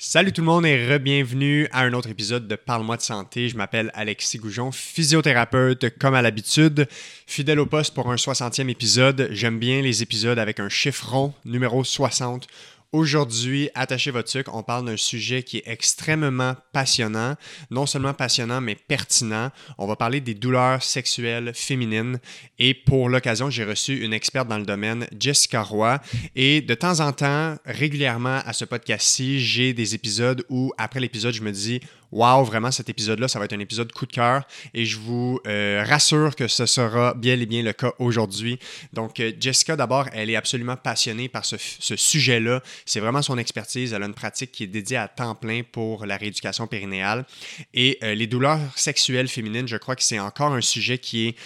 Salut tout le monde et re-bienvenue à un autre épisode de Parle-moi de santé. Je m'appelle Alexis Goujon, physiothérapeute comme à l'habitude, fidèle au poste pour un 60e épisode. J'aime bien les épisodes avec un chiffre rond, numéro 60 Aujourd'hui, attachez votre sucre, on parle d'un sujet qui est extrêmement passionnant, non seulement passionnant, mais pertinent. On va parler des douleurs sexuelles féminines. Et pour l'occasion, j'ai reçu une experte dans le domaine, Jessica Roy, et de temps en temps, régulièrement à ce podcast-ci, j'ai des épisodes où après l'épisode, je me dis, Wow, vraiment, cet épisode-là, ça va être un épisode coup de cœur et je vous euh, rassure que ce sera bien et bien le cas aujourd'hui. Donc, euh, Jessica, d'abord, elle est absolument passionnée par ce, sujet-là. C'est vraiment son expertise. Elle a une pratique qui est dédiée à temps plein pour la rééducation périnéale. Et euh, les douleurs sexuelles féminines, je crois que c'est encore un sujet qui est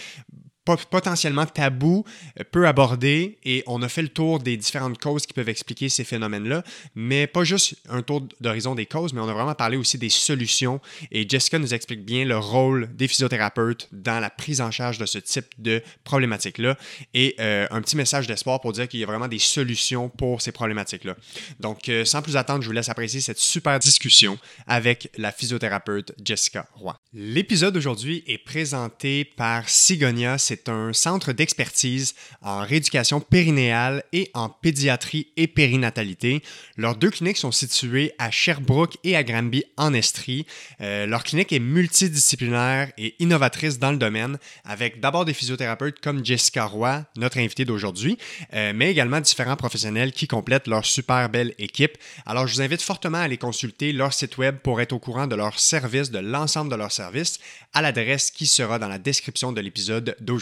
potentiellement tabou, euh, peu abordé, et on a fait le tour des différentes causes qui peuvent expliquer ces phénomènes-là, mais pas juste un tour d'horizon des causes, mais on a vraiment parlé aussi des solutions, et Jessica nous explique bien le rôle des physiothérapeutes dans la prise en charge de ce type de problématiques-là, et euh, un petit message d'espoir pour dire qu'il y a vraiment des solutions pour ces problématiques-là. Donc, euh, sans plus attendre, je vous laisse apprécier cette super discussion avec la physiothérapeute Jessica Roy. L'épisode d'aujourd'hui est présenté par Sigonia, c'est un centre d'expertise en rééducation périnéale et en pédiatrie et périnatalité. Leurs deux cliniques sont situées à Sherbrooke et à Granby en Estrie. Euh, leur clinique est multidisciplinaire et innovatrice dans le domaine, avec d'abord des physiothérapeutes comme Jessica Roy, notre invitée d'aujourd'hui, euh, mais également différents professionnels qui complètent leur super belle équipe. Alors, je vous invite fortement à aller consulter leur site web pour être au courant de leurs services, de l'ensemble de leurs services, à l'adresse qui sera dans la description de l'épisode d'aujourd'hui.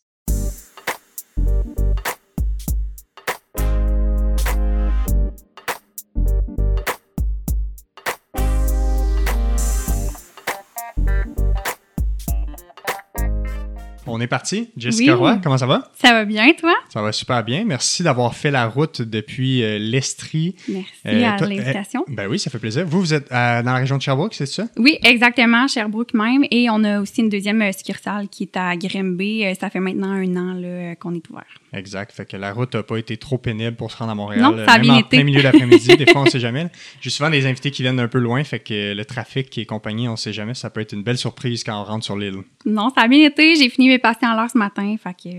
On est parti. Jessica Roy, comment ça va? Ça va bien, toi? Ça va super bien. Merci d'avoir fait la route depuis euh, l'Estrie. Merci euh, à l'invitation. ben oui, ça fait plaisir. Vous, vous êtes dans la région de Sherbrooke, c'est ça? Oui, exactement, Sherbrooke même. Et on a aussi une deuxième euh, succursale qui est à Grimby. ça fait maintenant un an qu'on est ouvert. Exact. Fait que la route n'a pas été trop pénible pour se rendre à Montréal. Non, ça a bien en été. plein milieu d'après-midi. des fois, on ne sait jamais. J'ai souvent des invités qui viennent d'un peu loin. Fait que le trafic et compagnie, on ne sait jamais. Ça peut être une belle surprise quand on rentre sur l'île. Non, ça a bien été. J'ai fini mes patients à l'heure ce matin. Fait que.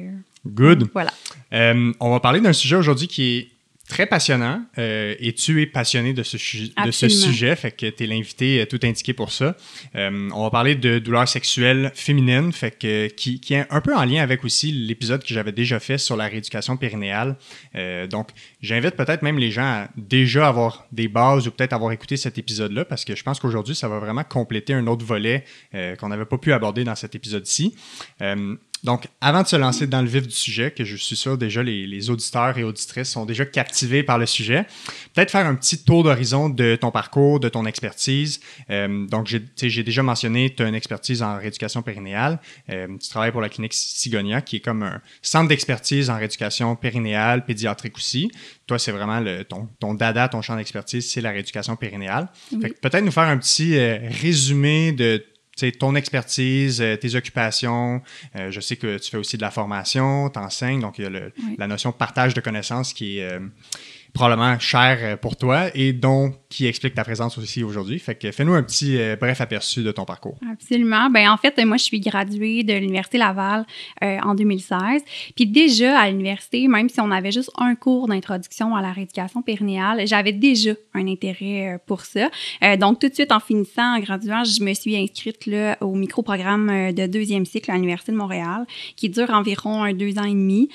Good. Voilà. Euh, on va parler d'un sujet aujourd'hui qui est très passionnant euh, et tu es passionné de ce, de ce sujet, fait que tu es l'invité euh, tout indiqué pour ça. Euh, on va parler de douleurs sexuelles féminines, fait que, qui, qui, est un peu en lien avec aussi l'épisode que j'avais déjà fait sur la rééducation périnéale. donc, j'invite peut-être même les gens à déjà avoir des bases ou peut-être avoir écouté cet épisode-là parce que je pense qu'aujourd'hui, ça va vraiment compléter un autre volet qu'on n'avait pas pu aborder dans cet épisode-ci. Donc, avant de se lancer dans le vif du sujet, que je suis sûr déjà les, auditeurs et auditrices sont déjà captivés par le sujet, peut-être faire un petit tour d'horizon de ton parcours, de ton expertise. Euh, donc, j'ai déjà mentionné, tu as une expertise en rééducation périnéale. Euh, tu travailles pour la clinique Sigonia, qui est comme un centre d'expertise en rééducation périnéale, pédiatrique aussi. Toi, c'est vraiment le, ton, ton dada, ton champ d'expertise, c'est la rééducation périnéale. Peut-être nous faire un petit euh, résumé de ton expertise, euh, tes occupations. Euh, je sais que tu fais aussi de la formation, tu enseignes, donc il y a la notion de partage de connaissances qui est, euh, probablement cher euh, pour toi et dont qui explique ta présence aussi aujourd'hui. Fait que fais-nous un petit euh, bref aperçu de ton parcours. Absolument. Ben en fait, moi je suis graduée de l'université Laval euh, en 2016. Puis déjà à l'université, même si on avait juste un cours d'introduction à la rééducation périnéale, j'avais déjà un intérêt pour ça. donc tout de suite en finissant, en graduant, je me suis inscrite là au micro-programme de deuxième cycle à l'université de Montréal, qui dure environ un deux ans et demi,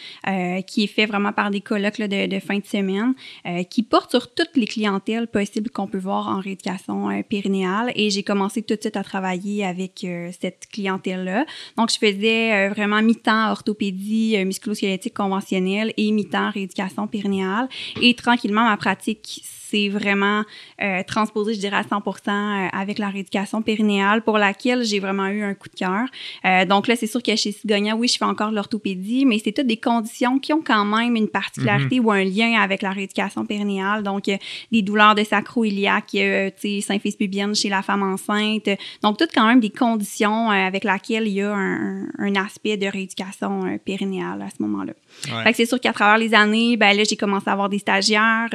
qui est fait vraiment par des colloques de fin de semaine. Euh, qui porte sur toutes les clientèles possibles qu'on peut voir en rééducation euh, périnéale. Et j'ai commencé tout de suite à travailler avec euh, cette clientèle-là. Donc, je faisais vraiment mi-temps orthopédie musculosquelettique conventionnelle et mi-temps rééducation périnéale. Et tranquillement, ma pratique c'est vraiment euh, transposé, je dirais, à 100 euh, avec la rééducation périnéale pour laquelle j'ai vraiment eu un coup de cœur. Euh, donc là, c'est sûr que chez Sigonia, oui, je fais encore l'orthopédie, mais c'est toutes des conditions qui ont quand même une particularité ou un lien avec la rééducation périnéale. Donc, euh, des douleurs de sacro-iliaque, euh, tu sais, symphyse pubienne chez la femme enceinte. Donc, toutes quand même des conditions avec lesquelles il y a un, un aspect de rééducation périnéale à ce moment-là. Ouais. Fait que c'est sûr qu'à travers les années, ben là, j'ai commencé à avoir des stagiaires.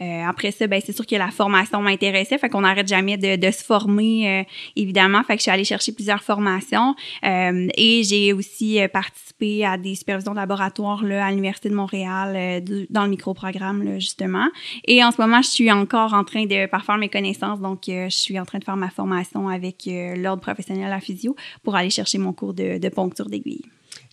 Après ben c'est sûr que la formation m'intéressait. Fait qu'on n'arrête jamais de, se former, euh, évidemment. Fait que je suis allée chercher plusieurs formations. Euh, et j'ai aussi euh, participé à des supervisions de laboratoire là, à l'Université de Montréal dans le microprogramme, là, justement. Et en ce moment, je suis encore en train de parfaire mes connaissances. Donc, je suis en train de faire ma formation avec l'Ordre professionnel à physio pour aller chercher mon cours de poncture d'aiguille.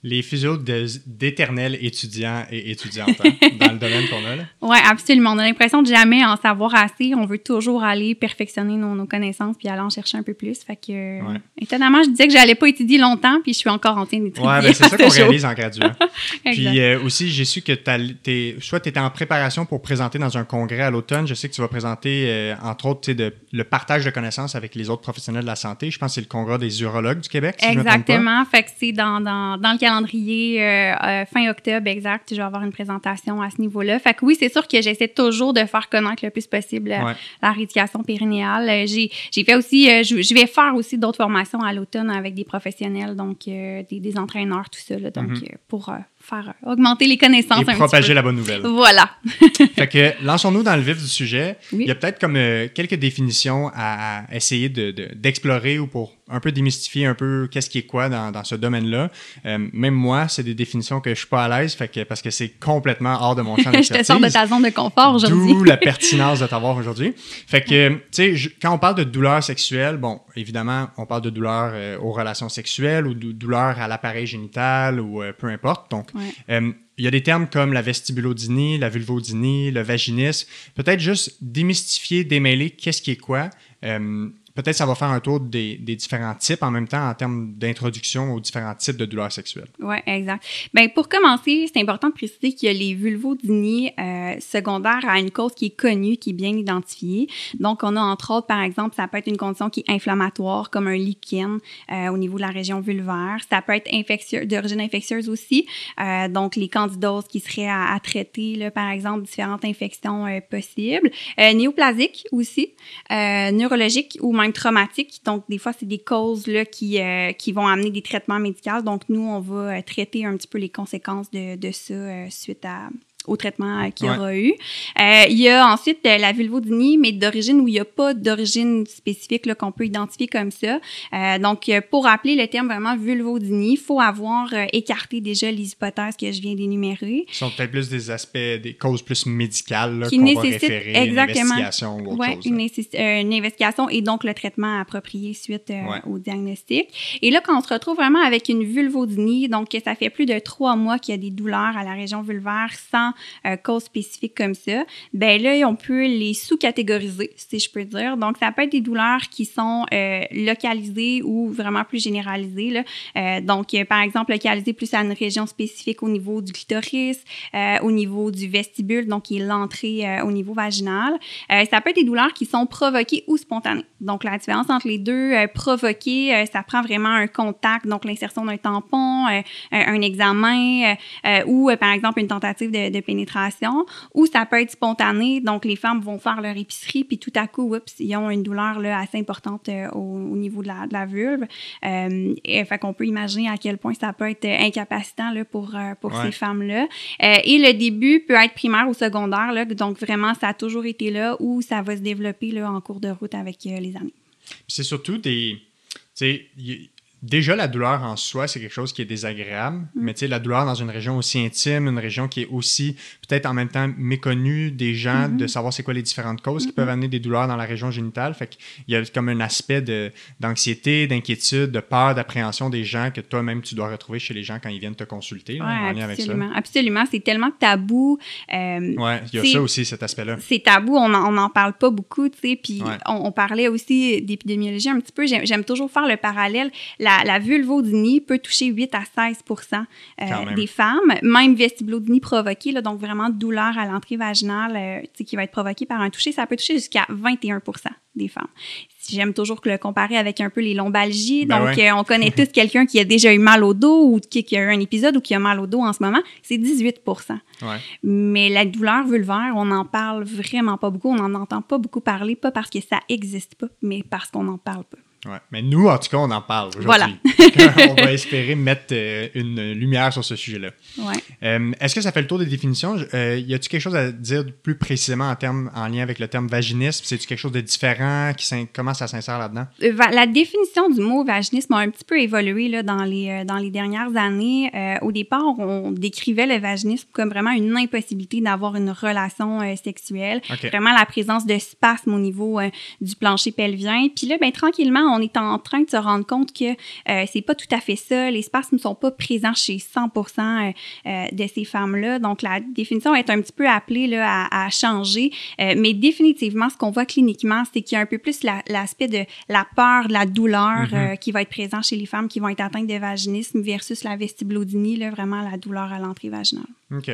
Les physios d'éternels étudiants et étudiantes hein, dans le domaine qu'on a. Là. Oui, absolument. On a l'impression de jamais en savoir assez. On veut toujours aller perfectionner nos, nos connaissances puis aller en chercher un peu plus. Fait que, euh, Ouais. étonnamment, je disais que j'allais pas étudier longtemps puis je suis encore en train d'étudier. Ouais, ben, c'est ça qu'on réalise en graduant. Puis euh, aussi, j'ai su que t'es, soit tu étais en préparation pour présenter dans un congrès à l'automne. Je sais que tu vas présenter, euh, entre autres, tu de, le partage de connaissances avec les autres professionnels de la santé. Je pense que c'est le congrès des urologues du Québec. Si je me trompe pas. Exactement. Fait que c'est dans, dans, dans le calendrier euh, euh, fin octobre, exact. Je vais avoir une présentation à ce niveau-là. Fait que oui, c'est sûr que j'essaie toujours de faire connaître le plus possible euh, Ouais. la rééducation périnéale. J'ai, j'ai fait aussi, je, je vais faire aussi d'autres formations à l'automne avec des professionnels, donc des, des entraîneurs, tout ça, là, donc Mhm. pour faire augmenter les connaissances Et un petit propager peu. la bonne nouvelle. Voilà. fait que lançons-nous dans le vif du sujet. Oui. Il y a peut-être comme quelques définitions à, à essayer de- de- d'explorer ou pour un peu démystifier un peu qu'est-ce qui est quoi dans, dans ce domaine-là. Euh, même moi, c'est des définitions que je suis pas à l'aise, fait que, parce que c'est complètement hors de mon champ je te d'expertise. sors de ta zone de confort aujourd'hui. D'où la pertinence de t'avoir aujourd'hui. Fait que, tu sais, je- quand on parle de douleur sexuelle, bon, évidemment, on parle de douleur euh, aux relations sexuelles ou douleur à l'appareil génital ou euh, peu importe. Donc, Ouais. il y a des termes comme la vestibulodynie, la vulvodynie, le vaginisme. Peut-être juste démystifier, démêler qu'est-ce qui est quoi. Euh, Peut-être ça va faire un tour des, différents types en même temps en termes d'introduction aux différents types de douleurs sexuelles. Oui, exact. Ben, pour commencer, c'est important de préciser qu'il y a les vulvodynies euh, secondaires à une cause qui est connue, qui est bien identifiée. Donc, on a entre autres, par exemple, ça peut être une condition qui est inflammatoire, comme un lichen euh, au niveau de la région vulvaire. Ça peut être d'origine infectieuse aussi. Euh, donc, les candidoses qui seraient à, traiter, là, par exemple, différentes infections possibles. Néoplasiques aussi, neurologiques ou même traumatiques. Donc, des fois, c'est des causes là, qui, euh, qui vont amener des traitements médicaux. Donc, nous, on va euh, traiter un petit peu les conséquences de, de ça euh, suite à au traitement euh, qu'il Ouais. aura eu. Euh, il y a ensuite euh, la vulvodynie, mais d'origine où il n'y a pas d'origine spécifique qu'on peut identifier comme ça. Euh, donc, pour appeler le terme vraiment vulvodynie, il faut avoir écarté déjà les hypothèses que je viens d'énumérer. Ce sont peut-être plus des aspects, des causes plus médicales là, Qui qu'on va référer, une exactement. investigation ou autre Ouais, chose. une, euh, une investigation et donc le traitement approprié suite Ouais. au diagnostic. Et là, quand on se retrouve vraiment avec une vulvodynie, donc que ça fait plus de trois mois qu'il y a des douleurs à la région vulvaire sans euh, cause spécifique comme ça, ben là, on peut les sous-catégoriser, si je peux dire. Donc, ça peut être des douleurs qui sont euh, localisées ou vraiment plus généralisées. Euh, donc, euh, par exemple, localisées plus à une région spécifique au niveau du clitoris, au niveau du vestibule, donc qui est l'entrée au niveau vaginal. Ça peut être des douleurs qui sont provoquées ou spontanées. Donc, la différence entre les deux, provoquées, ça prend vraiment un contact, donc l'insertion d'un tampon, un, examen ou, par exemple, une tentative de pénétration. Ou ça peut être spontané, donc les femmes vont faire leur épicerie, puis tout à coup, oups, ils ont une douleur là, assez importante euh, au, au niveau de la, de la vulve. Euh, et, fait qu'on peut imaginer à quel point ça peut être euh, incapacitant là, pour, pour Ouais. ces femmes-là. Et le début peut être primaire ou secondaire, là, donc vraiment, ça a toujours été là ou ça va se développer là, en cours de route avec les années. C'est surtout des. Tu sais, y- déjà, la douleur en soi, c'est quelque chose qui est désagréable, Mm. mais tu sais, la douleur dans une région aussi intime, une région qui est aussi peut-être en même temps méconnue des gens, Mm-hmm. de savoir c'est quoi les différentes causes qui peuvent amener des douleurs dans la région génitale. Fait qu'il y a comme un aspect d'anxiété, d'inquiétude, de peur, d'appréhension des gens que toi-même tu dois retrouver chez les gens quand ils viennent te consulter là, en lien avec ça. absolument. Absolument. C'est tellement tabou. Euh, Ouais, il y a ça aussi, cet aspect-là. c'est tabou, on n'en parle pas beaucoup, tu sais. Puis Ouais. on, on parlait aussi d'épidémiologie un petit peu. J'aime j'aime toujours faire le parallèle. La la, la vulvodynie peut toucher 8 à 16% euh, des femmes, même vestibulodynie provoquée, là, donc vraiment douleur à l'entrée vaginale euh, qui va être provoquée par un toucher, ça peut toucher jusqu'à 21% des femmes. J'aime toujours le comparer avec un peu les lombalgies. Ben donc, euh, on connaît tous quelqu'un qui a déjà eu mal au dos ou qui, qui, a eu un épisode ou qui a mal au dos en ce moment. C'est 18 ouais. Mais la douleur vulvaire, on n'en parle vraiment pas beaucoup. On n'en entend pas beaucoup parler, pas parce que ça n'existe pas, mais parce qu'on n'en parle pas. Ouais. Mais nous, en tout cas, on en parle aujourd'hui. Voilà. on va espérer mettre euh, une lumière sur ce sujet-là. Ouais. Euh, est-ce que ça fait le tour des définitions? Euh, y a-t-il quelque chose à dire plus précisément en, termes, en lien avec le terme vaginisme? C'est-tu quelque chose de différent? Qui comment ça s'insère là-dedans? La définition du mot vaginisme a un petit peu évolué là, dans, les, dans les dernières années. au départ, on décrivait le vaginisme comme vraiment une impossibilité d'avoir une relation sexuelle. Vraiment la présence de spasmes au niveau du plancher pelvien. Puis là, ben, tranquillement, on est en train de se rendre compte que euh, c'est pas tout à fait ça. Les spasmes ne sont pas présents chez 100 euh, euh, de ces femmes-là. Donc, la définition est un petit peu appelée là, à, changer. mais définitivement, ce qu'on voit cliniquement, c'est qu'il y a un peu plus l'aspect de la peur, de la douleur mm-hmm. qui va être présent chez les femmes qui vont être atteintes de vaginisme versus la vestibulodynie, là, vraiment la douleur à l'entrée vaginale. OK.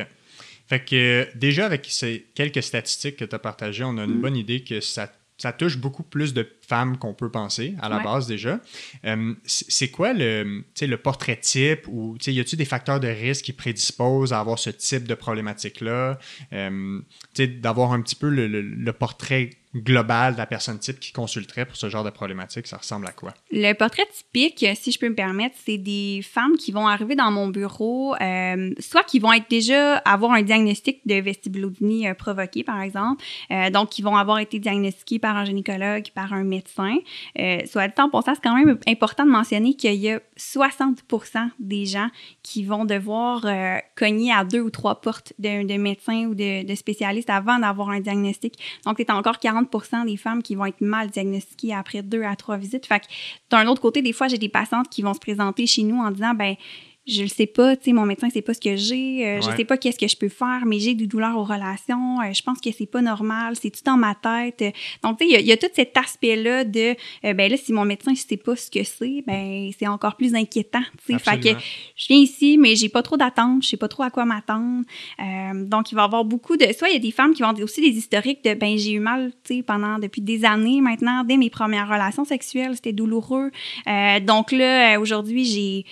Fait que déjà, avec ces quelques statistiques que tu as partagées, on a une mm. bonne idée que ça ça touche beaucoup plus de femmes qu'on peut penser à la base déjà. Euh, c'est quoi le, le portrait type ou y a-t-il des facteurs de risque qui prédisposent à avoir ce type de problématique-là? Euh, d'avoir un petit peu le, le portrait global de la personne type qui consulterait pour ce genre de problématique, ça ressemble à quoi? Le portrait typique, si je peux me permettre, c'est des femmes qui vont arriver dans mon bureau, euh, soit qui vont être déjà avoir un diagnostic de vestibulodynie euh, provoqué, par exemple, euh, donc qui vont avoir été diagnostiquées par un gynécologue, par un médecin. soit le temps pour ça, c'est quand même important de mentionner qu'il y a 60 des gens qui vont devoir cogner à deux ou trois portes de, de médecins ou de, de spécialistes avant d'avoir un diagnostic. Donc, c'est encore 40 des femmes qui vont être mal diagnostiquées après deux à trois visites. Fait que d'un autre côté, des fois, j'ai des patientes qui vont se présenter chez nous en disant, ben je le sais pas, tu sais, mon médecin sait pas ce que j'ai, euh, je sais pas qu'est-ce que je peux faire, mais j'ai des douleurs aux relations, euh, je pense que c'est pas normal, c'est tout dans ma tête. Donc, tu sais, il y, a tout cet aspect-là de, euh, ben là, si mon médecin ne sait pas ce que c'est, ben c'est encore plus inquiétant, tu sais. Fait que je viens ici, mais j'ai pas trop d'attente, je sais pas trop à quoi m'attendre. donc, il va y avoir beaucoup de, soit il y a des femmes qui vont dire aussi des historiques de, ben j'ai eu mal, tu sais, pendant, depuis des années maintenant, dès mes premières relations sexuelles, c'était douloureux. donc là, aujourd'hui, j'ai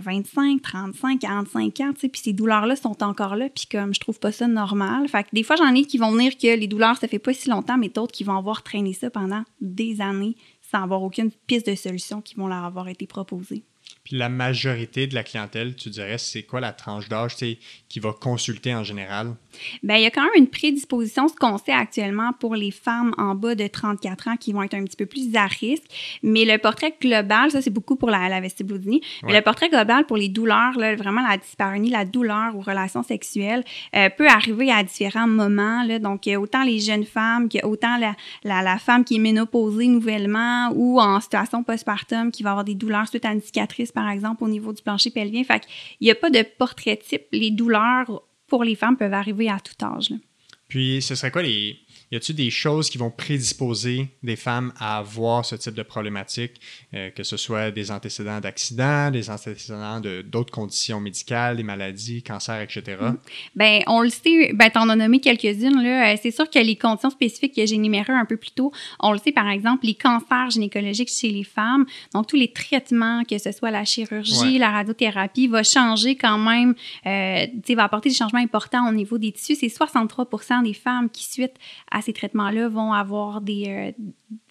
25, 35, 45 ans, puis ces douleurs-là sont encore là, puis comme je trouve pas ça normal. Fait que des fois, j'en ai qui vont venir que les douleurs, ça fait pas si longtemps, mais d'autres qui vont avoir traîné ça pendant des années sans avoir aucune piste de solution qui vont leur avoir été proposées. Puis la majorité de la clientèle, tu dirais, c'est quoi la tranche d'âge qui va consulter en général? Bien, il y a quand même une prédisposition, ce qu'on sait actuellement pour les femmes en bas de 34 ans qui vont être un petit peu plus à risque. Mais le portrait global, ça, c'est beaucoup pour la, la vestibulodynie. Mais le portrait global pour les douleurs, là, vraiment la dyspareunie, la douleur aux relations sexuelles, euh, peut arriver à différents moments. Là. Donc, autant les jeunes femmes que autant la, la, la, femme qui est ménopausée nouvellement ou en situation postpartum qui va avoir des douleurs suite à une cicatrice par exemple, au niveau du plancher pelvien. Fait qu'il n'y a pas de portrait type. Les douleurs pour les femmes peuvent arriver à tout âge. Puis, ce serait quoi les, y a-t-il des choses qui vont prédisposer des femmes à avoir ce type de problématique, euh, que ce soit des antécédents d'accidents, des antécédents de, d'autres conditions médicales, des maladies, cancers, etc.? Mm. Bien, on le sait, ben, tu en as nommé quelques-unes. Là. Euh, c'est sûr que les conditions spécifiques que j'ai énumérées un peu plus tôt, on le sait, par exemple, les cancers gynécologiques chez les femmes, donc tous les traitements, que ce soit la chirurgie, la radiothérapie, va changer quand même, euh, va apporter des changements importants au niveau des tissus. C'est 63% des femmes qui, suite à ces traitements-là vont avoir des, euh,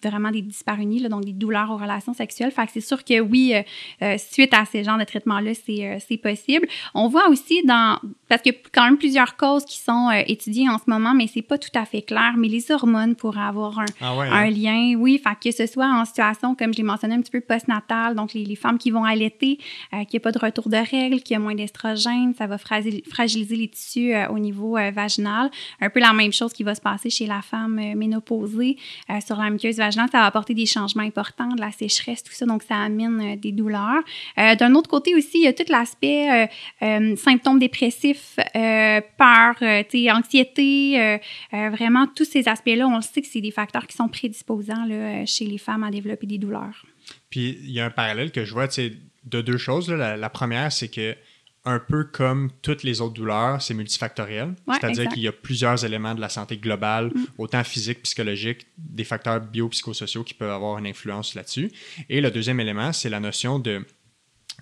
vraiment des dyspareunies, là, donc des douleurs aux relations sexuelles. Fait que c'est sûr que oui, euh, euh, suite à ces genres de traitements-là, c'est possible. On voit aussi dans, parce qu'il y a quand même plusieurs causes qui sont étudiées en ce moment, mais c'est pas tout à fait clair, mais les hormones pourraient avoir un, ah un hein? lien, oui, fait que ce soit en situation, comme je l'ai mentionné un petit peu postnatale, donc les, les femmes qui vont allaiter, qu'il n'y a pas de retour de règles, qu'il y a moins d'estrogène, ça va fragiliser les tissus au niveau vaginal. Un peu la même chose qui va se passer chez la la femme euh, ménopausée euh, sur la muqueuse vaginale, ça va apporter des changements importants, de la sécheresse, tout ça, donc ça amène euh, des douleurs. D'un autre côté aussi, il y a tout l'aspect symptômes dépressifs, peur, anxiété, vraiment tous ces aspects-là, on le sait que c'est des facteurs qui sont prédisposants là, chez les femmes à développer des douleurs. Puis il y a un parallèle que je vois de deux choses. La, la, première, c'est que un peu comme toutes les autres douleurs, c'est multifactoriel. C'est-à-dire qu'il y a plusieurs éléments de la santé globale, mm. autant physique, psychologique, des facteurs biopsychosociaux qui peuvent avoir une influence là-dessus. Et le deuxième élément, c'est la notion de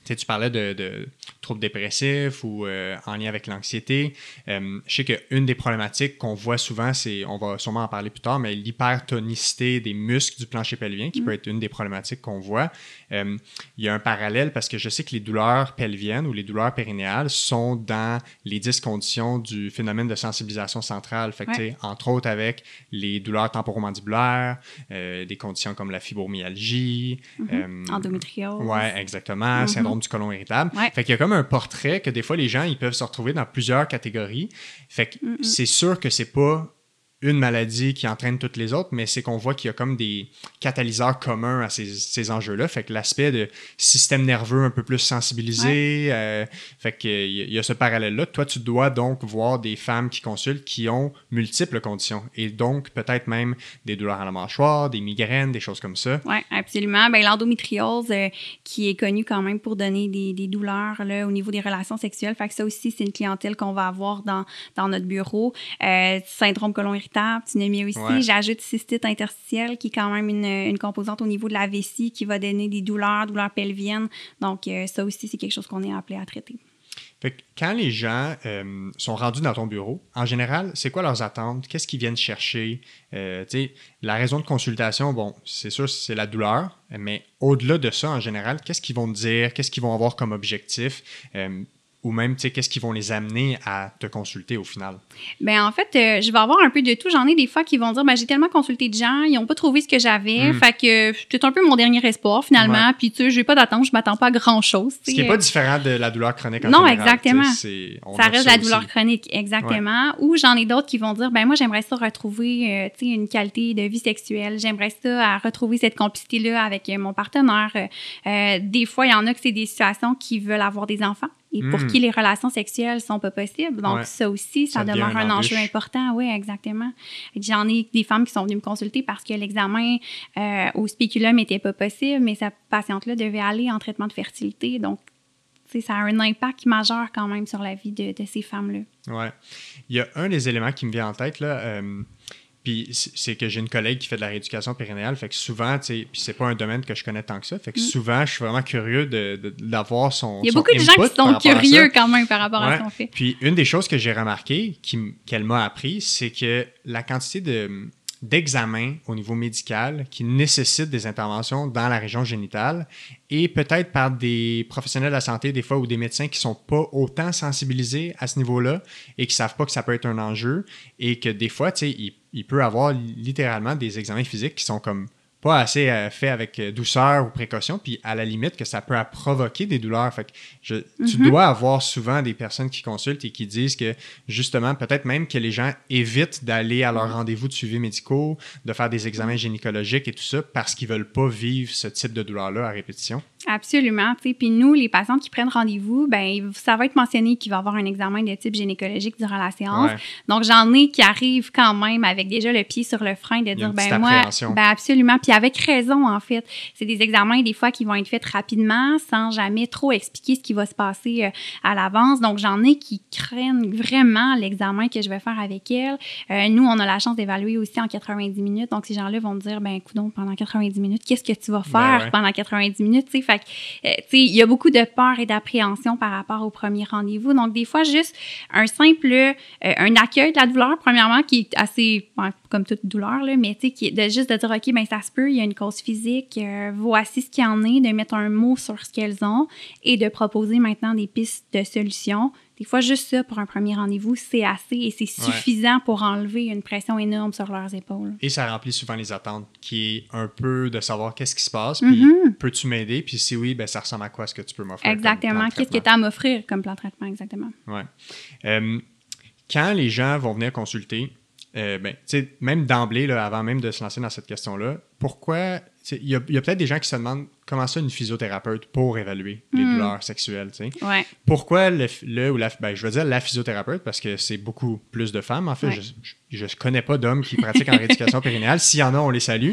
tu parlais de, troubles dépressifs ou euh, en lien avec l'anxiété. Euh, je sais qu'une des problématiques qu'on voit souvent, c'est, on va sûrement en parler plus tard, mais l'hypertonicité des muscles du plancher pelvien, qui mm. peut être une des problématiques qu'on voit. Euh, il y a un parallèle parce que je sais que les douleurs pelviennes ou les douleurs périnéales sont dans les 10 conditions du phénomène de sensibilisation centrale. Fait que, entre autres avec les douleurs temporomandibulaires, des conditions comme la fibromyalgie. Mm-hmm. Endométriose. Oui, exactement. Du côlon irritable. Fait qu'il y a comme un portrait que des fois les gens ils peuvent se retrouver dans plusieurs catégories. Fait que c'est sûr que c'est pas une maladie qui entraîne toutes les autres, mais c'est qu'on voit qu'il y a comme des catalyseurs communs à ces, ces enjeux-là. Fait que l'aspect de système nerveux un peu plus sensibilisé, euh, fait qu'il y, a ce parallèle-là. Toi, tu dois donc voir des femmes qui consultent qui ont multiples conditions et donc peut-être même des douleurs à la mâchoire, des migraines, des choses comme ça. Oui, absolument. Ben, l'endométriose, euh, qui est connue quand même pour donner des, des, douleurs là, au niveau des relations sexuelles. Fait que ça aussi, c'est une clientèle qu'on va avoir dans, dans notre bureau. Euh, syndrome colon irritable tu n'as mis aussi. J'ajoute cystite interstitielle, qui est quand même une, composante au niveau de la vessie qui va donner des douleurs, douleurs pelviennes. Donc, euh, ça aussi, c'est quelque chose qu'on est appelé à traiter. Fait quand les gens euh, sont rendus dans ton bureau, en général, c'est quoi leurs attentes? Qu'est-ce qu'ils viennent chercher? Euh, la raison de consultation, bon, c'est sûr, c'est la douleur, mais au-delà de ça, en général, qu'est-ce qu'ils vont dire? Qu'est-ce qu'ils vont avoir comme objectif? Ou même, tu sais, qu'est-ce qui vont les amener à te consulter au final? Bien, en fait, euh, je vais avoir un peu de tout. J'en ai des fois qui vont dire, ben, j'ai tellement consulté de gens, ils n'ont pas trouvé ce que j'avais. Hmm. Fait que c'est un peu mon dernier espoir, finalement. Puis, tu sais, j'ai pas d'attente, je m'attends pas à grand-chose. Ce qui n'est pas différent de la douleur chronique en Non, exactement. Ça reste la douleur chronique, exactement. Ou j'en ai d'autres qui vont dire, ben moi, j'aimerais ça retrouver, euh, tu sais, une qualité de vie sexuelle. J'aimerais ça à retrouver cette complicité-là avec euh, mon partenaire. des fois, il y en a que c'est des situations qui veulent avoir des enfants et pour hmm. qui les relations sexuelles sont pas possibles. Donc, ça aussi, ça, demeure un, enjeu important. Oui, exactement. J'en ai des femmes qui sont venues me consulter parce que l'examen euh, au spéculum n'était pas possible, mais cette patiente-là devait aller en traitement de fertilité. Donc, ça a un impact majeur quand même sur la vie de, ces femmes-là. Oui. Il y a un des éléments qui me vient en tête, là. Euh, puis c'est que j'ai une collègue qui fait de la rééducation périnéale, fait que souvent, tu sais, puis c'est pas un domaine que je connais tant que ça, fait que mm. souvent, je suis vraiment curieux d'avoir de, son. Il y a beaucoup de gens qui sont curieux quand même par rapport à son fait. Puis une des choses que j'ai remarqué, qu'elle m'a appris, c'est que la quantité de d'examens au niveau médical qui nécessitent des interventions dans la région génitale et peut-être par des professionnels de la santé des fois ou des médecins qui sont pas autant sensibilisés à ce niveau-là et qui savent pas que ça peut être un enjeu et que des fois, tu sais, il, il peut avoir littéralement des examens physiques qui sont comme pas assez euh, fait avec euh, douceur ou précaution, puis à la limite que ça peut provoquer des douleurs. Fait que je, Tu mhm. dois avoir souvent des personnes qui consultent et qui disent que justement, peut-être même que les gens évitent d'aller à leur rendez-vous de suivi médicaux, de faire des examens gynécologiques et tout ça parce qu'ils veulent pas vivre ce type de douleur-là à répétition. Absolument. Puis nous, les patients qui prennent rendez-vous, ben ça va être mentionné qu'il va y avoir un examen de type gynécologique durant la séance. Donc j'en ai qui arrivent quand même avec déjà le pied sur le frein de dire ben moi, ben absolument. Puis avec raison en fait. C'est des examens des fois qui vont être faits rapidement sans jamais trop expliquer ce qui va se passer euh, à l'avance. Donc j'en ai qui craignent vraiment l'examen que je vais faire avec elles. Euh, nous, on a la chance d'évaluer aussi en 90 minutes. Donc ces gens-là vont me dire ben écoute pendant 90 minutes, qu'est-ce que tu vas ben faire pendant 90 minutes, fait euh, il y a beaucoup de peur et d'appréhension par rapport au premier rendez-vous. Donc, des fois, juste un simple, euh, un accueil de la douleur, premièrement, qui est assez, comme toute douleur, là, mais de, juste de dire, OK, ben ça se peut, il y a une cause physique, euh, voici ce qu'il y en est, de mettre un mot sur ce qu'elles ont et de proposer maintenant des pistes de solutions des fois, juste ça pour un premier rendez-vous, c'est assez et c'est suffisant pour enlever une pression énorme sur leurs épaules. Et ça remplit souvent les attentes, qui est un peu de savoir qu'est-ce qui se passe, puis mm-hmm. peux-tu m'aider, puis si oui, ben, ça ressemble à quoi? Ce que tu peux m'offrir. Exactement. Qu'est-ce que tu as à m'offrir comme plan de traitement, exactement. Ouais. Euh, quand les gens vont venir consulter, euh, ben, tu sais, même d'emblée, avant même de se lancer dans cette question-là, pourquoi. Il y a, a peut-être des gens qui se demandent comment ça une physiothérapeute pour évaluer les Mm. douleurs sexuelles. tu sais. Ouais. Pourquoi le, le ou la. Ben, je veux dire la physiothérapeute parce que c'est beaucoup plus de femmes. En fait, Ouais. je, je, je connais pas d'hommes qui pratiquent en rééducation périnéale. S'il y en a, on les salue.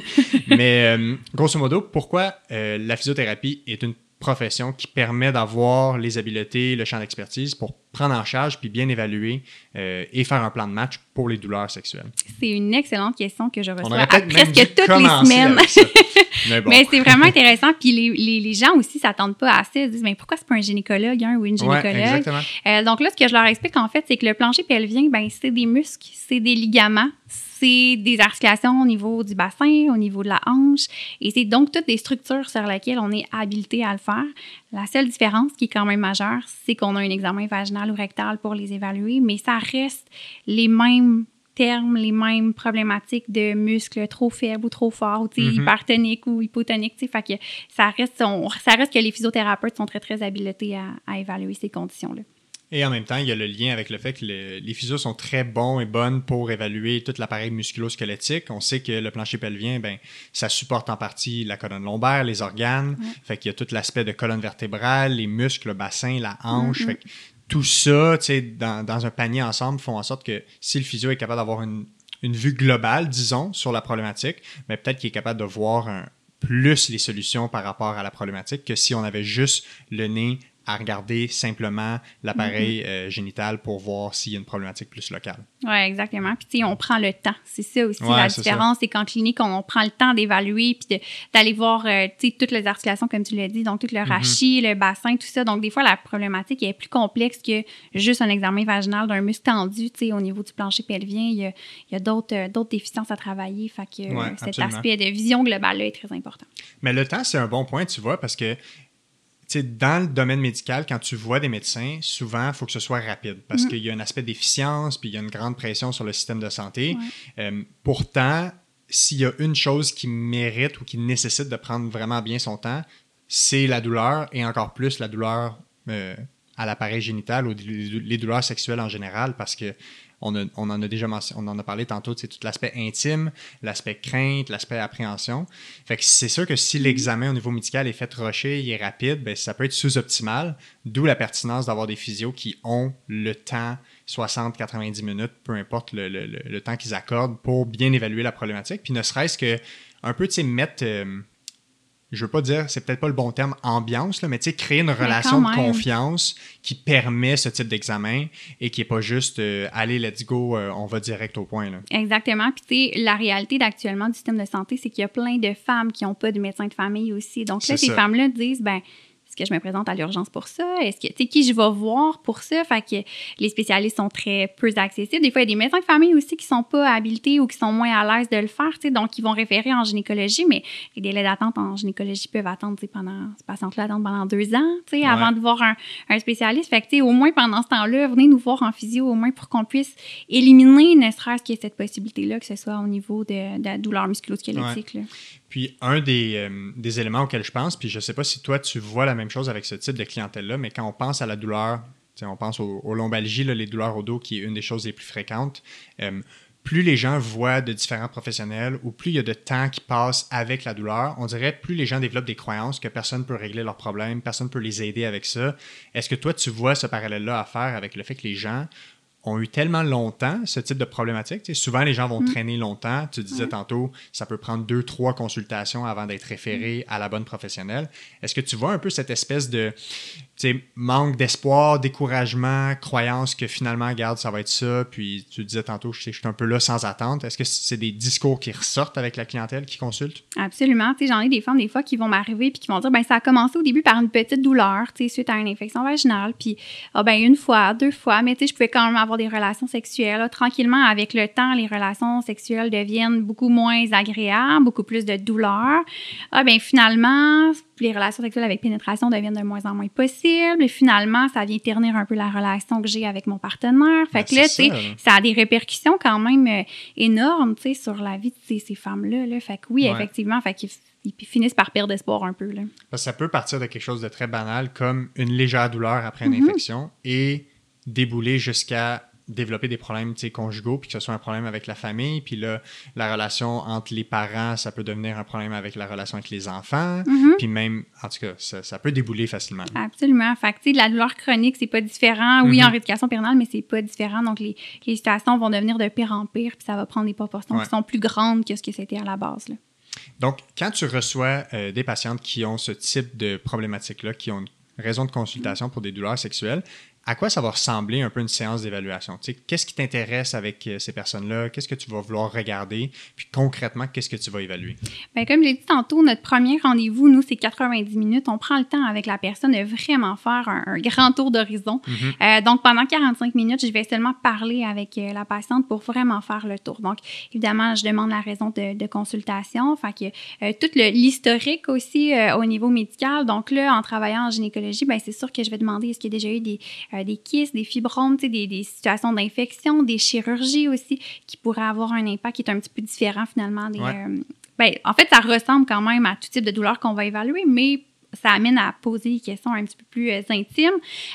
Mais euh, grosso modo, pourquoi euh, la physiothérapie est une profession qui permet d'avoir les habiletés, le champ d'expertise pour prendre en charge puis bien évaluer euh, et faire un plan de match pour les douleurs sexuelles. C'est une excellente question que je reçois à presque toutes les semaines. Mais bon. Mais c'est vraiment intéressant. Puis les, les, les gens aussi s'attendent pas à ça. Ils disent, mais pourquoi c'est pas un gynécologue hein, ou une Ouais, gynécologue? exactement. Euh, donc là, ce que je leur explique, en fait, c'est que le plancher pelvien, ben, c'est des muscles, c'est des ligaments, c'est des articulations au niveau du bassin, au niveau de la hanche. Et c'est donc toutes des structures sur lesquelles on est habilité à le faire. La seule différence qui est quand même majeure, c'est qu'on a un examen vaginal ou rectal pour les évaluer, mais ça reste les mêmes termes, les mêmes problématiques de muscles trop faibles ou trop forts, ou Mhm. hypertoniques ou hypotoniques. Fait que ça reste, on- ça reste que les physiothérapeutes sont très, très habilités à, à évaluer ces conditions-là. Et en même temps, il y a le lien avec le fait que le- les physios sont très bons et bonnes pour évaluer tout l'appareil musculo-squelettique. On sait que le plancher pelvien, ben, ça supporte en partie la colonne lombaire, les organes. Ouais. Fait qu'il y a tout l'aspect de colonne vertébrale, les muscles, le bassin, la hanche. Mhm. Fait que tout ça, tu sais, dans, dans un panier ensemble, font en sorte que si le physio est capable d'avoir une, une vue globale, disons, sur la problématique, mais peut-être qu'il est capable de voir un- plus les solutions par rapport à la problématique que si on avait juste le nez à regarder simplement l'appareil euh, génital pour voir s'il y a une problématique plus locale. Oui, exactement. Puis, tu sais, on prend le temps. C'est ça aussi Ouais, la différence. C'est qu'en clinique, on, on prend le temps d'évaluer puis d'aller voir, euh, tu sais, toutes les articulations, comme tu l'as dit, donc tout le Mhm. rachis, le bassin, tout ça. Donc, des fois, la problématique est plus complexe que juste un examen vaginal d'un muscle tendu, tu sais, au niveau du plancher pelvien. Il y a, d'autres euh, d'autres déficiences à travailler. Fait que Ouais, cet absolument. aspect de vision globale-là est très important. Mais le temps, c'est un bon point, tu vois, parce que sais, dans le domaine médical, quand tu vois des médecins, souvent, il faut que ce soit rapide parce Mhm. qu'il y a un aspect d'efficience, puis il y a une grande pression sur le système de santé. Ouais. Euh, pourtant, s'il y a une chose qui mérite ou qui nécessite de prendre vraiment bien son temps, c'est la douleur et encore plus la douleur euh, à l'appareil génital ou les douleurs sexuelles en général parce que on, en a déjà parlé tantôt, c'est tout l'aspect intime, l'aspect crainte, l'aspect appréhension. Fait c'est sûr que si l'examen au niveau médical est fait rocher, il est rapide, ben ça peut être sous-optimal, d'où la pertinence d'avoir des physios qui ont le temps 60-90 minutes, peu importe le, temps qu'ils accordent pour bien évaluer la problématique. Puis ne serait-ce que un peu, tu mettre, euh, je veux pas dire, c'est peut-être pas le bon terme, ambiance, là, mais tu sais, créer une relation de confiance qui permet ce type d'examen et qui est pas juste, euh, allez, let's go, euh, on va direct au point. Là. Exactement. Puis, tu sais, la réalité d'actuellement du système de santé, c'est qu'il y a plein de femmes qui n'ont pas de médecin de famille aussi. Donc là, ces femmes-là disent, ben, est-ce que je me présente à l'urgence pour ça? Est-ce que, tu sais, qui je vais voir pour ça? Fait que les spécialistes sont très peu accessibles. Des fois, il y a des médecins de famille aussi qui sont pas habilités ou qui sont moins à l'aise de le faire, tu sais. Donc, ils vont référer en gynécologie, mais les délais d'attente en gynécologie peuvent attendre, tu sais, pendant, attendent pendant deux ans, tu sais, Ouais. avant de voir un, un spécialiste. Fait que, tu sais, au moins pendant ce temps-là, venez nous voir en physio, au moins pour qu'on puisse éliminer, ne serait-ce que cette possibilité-là, que ce soit au niveau de, de la douleur musculo-squelettique. Puis un des, euh, des éléments auxquels je pense, puis je sais pas si toi tu vois la même chose avec ce type de clientèle-là, mais quand on pense à la douleur, on pense aux, lombalgies, les douleurs au dos, qui est une des choses les plus fréquentes, euh, plus les gens voient de différents professionnels ou plus il y a de temps qui passe avec la douleur, on dirait plus les gens développent des croyances que personne peut régler leurs problèmes, personne peut les aider avec ça. Est-ce que toi tu vois ce parallèle-là à faire avec le fait que les gens ont eu tellement longtemps ce type de problématique. Souvent, les gens vont traîner longtemps. Tu disais tantôt, ça peut prendre deux, trois consultations avant d'être référé à la bonne professionnelle. Est-ce que tu vois un peu cette espèce de manque d'espoir, découragement, croyance que finalement, regarde, ça va être ça, puis tu disais tantôt, je suis un peu là sans attente. Est-ce que c'est des discours qui ressortent avec la clientèle qui consulte? Absolument. J'en ai des femmes, des fois, qui vont m'arriver puis qui vont dire, ben ça a commencé au début par une petite douleur, suite à une infection vaginale. Puis, ah, ben une fois, deux fois, mais je pouvais quand même avoir des relations sexuelles. Tranquillement, avec le temps, les relations sexuelles deviennent beaucoup moins agréables, beaucoup plus de douleur. Ah, ben finalement, les relations sexuelles avec pénétration deviennent de moins en moins possibles. Et finalement, ça vient ternir un peu la relation que j'ai avec mon partenaire. Fait Ben, que là, tu sais, ça, a des répercussions quand même euh, énormes, tu sais, sur la vie de ces, femmes-là. Là. Fait que oui, Ouais. effectivement, fait qu'ils ils finissent par perdre espoir un peu. Là. Parce que ça peut partir de quelque chose de très banal comme une légère douleur après une Mhm. infection et débouler jusqu'à développer des problèmes conjugaux, puis que ce soit un problème avec la famille, puis là, la relation entre les parents, ça peut devenir un problème avec la relation avec les enfants, Mhm. puis même, en tout cas, ça, ça peut débouler facilement. Absolument. Fait que, tu sais, la douleur chronique, c'est pas différent. Oui, Mhm. en rééducation périnale, mais c'est pas différent. Donc, les, les situations vont devenir de pire en pire, puis ça va prendre des proportions Ouais. qui sont plus grandes que ce que c'était à la base. Là. Donc, quand tu reçois euh, des patientes qui ont ce type de problématique-là, qui ont une raison de consultation pour des douleurs sexuelles, à quoi ça va ressembler un peu une séance d'évaluation? Tu sais, Qu'est-ce qui t'intéresse avec euh, ces personnes-là? Qu'est-ce que tu vas vouloir regarder? Puis concrètement, qu'est-ce que tu vas évaluer? Bien, comme j'ai dit tantôt, notre premier rendez-vous, nous, c'est 90 minutes. On prend le temps avec la personne de vraiment faire un, un grand tour d'horizon. Mhm. Euh, donc, pendant 45 minutes, je vais seulement parler avec euh, la patiente pour vraiment faire le tour. Donc, évidemment, je demande la raison de, de consultation. Fait que euh, tout le- l'historique aussi euh, au niveau médical. Donc là, en travaillant en gynécologie, ben c'est sûr que je vais demander est-ce qu'il y a déjà eu des, euh, des kystes, des fibromes, des, des situations d'infection, des chirurgies aussi qui pourraient avoir un impact qui est un petit peu différent finalement des, Ouais. euh, ben, en fait, ça ressemble quand même à tout type de douleur qu'on va évaluer, mais ça amène à poser des questions un petit peu plus euh, intimes.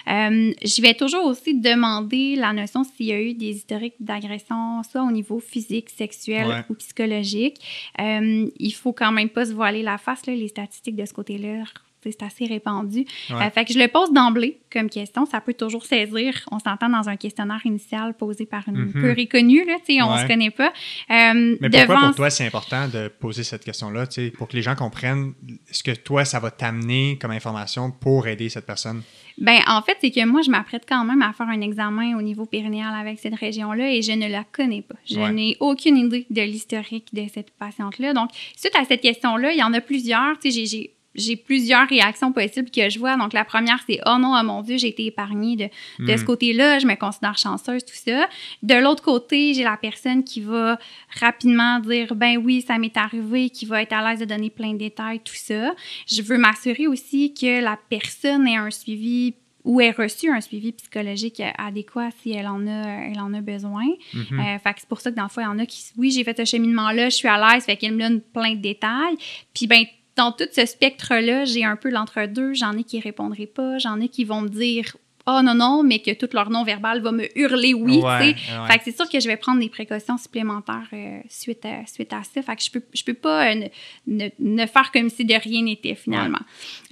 Euh, je vais toujours aussi demander la notion s'il y a eu des historiques d'agression, soit au niveau physique, sexuel Ouais. ou psychologique. Euh, il faut quand même pas se voiler la face, là, les statistiques de ce côté-là. C'est assez répandu. Ouais. Euh, fait que je le pose d'emblée comme question. Ça peut toujours saisir. On s'entend dans un questionnaire initial posé par une Mhm. peu reconnue. Là, tu sais, on Ouais. se connaît pas. Euh, Mais pourquoi devant- pour toi c'est important de poser cette question-là, tu sais, pour que les gens comprennent ce que toi, ça va t'amener comme information pour aider cette personne? Ben, en fait, c'est que moi, je m'apprête quand même à faire un examen au niveau périnéal avec cette région-là et je ne la connais pas. Je Ouais. n'ai aucune idée de l'historique de cette patiente-là. Donc, suite à cette question-là, il y en a plusieurs. Tu sais, j'ai- j'ai plusieurs réactions possibles que je vois. Donc, la première, c'est Oh non, oh mon Dieu, j'ai été épargnée de, de Hmm. ce côté-là, je me considère chanceuse, tout ça. De l'autre côté, j'ai la personne qui va rapidement dire Ben oui, ça m'est arrivé, qui va être à l'aise de donner plein de détails, tout ça. Je veux m'assurer aussi que la personne ait un suivi ou ait reçu un suivi psychologique adéquat si elle en a, elle en a besoin. Mhm. Euh, fait que c'est pour ça que dans le fond, il y en a qui, oui, j'ai fait ce cheminement-là, je suis à l'aise, fait qu'elle me donne plein de détails. Puis, ben, dans tout ce spectre-là, j'ai un peu l'entre-deux. J'en ai qui répondraient pas, j'en ai qui vont me dire oh non, non, mais que tout leur non-verbal va me hurler oui, Ouais, ouais. Fait que c'est sûr que je vais prendre des précautions supplémentaires euh, suite, à, suite à ça. Fait que je peux, je peux pas euh, ne, ne- ne faire comme si de rien n'était finalement.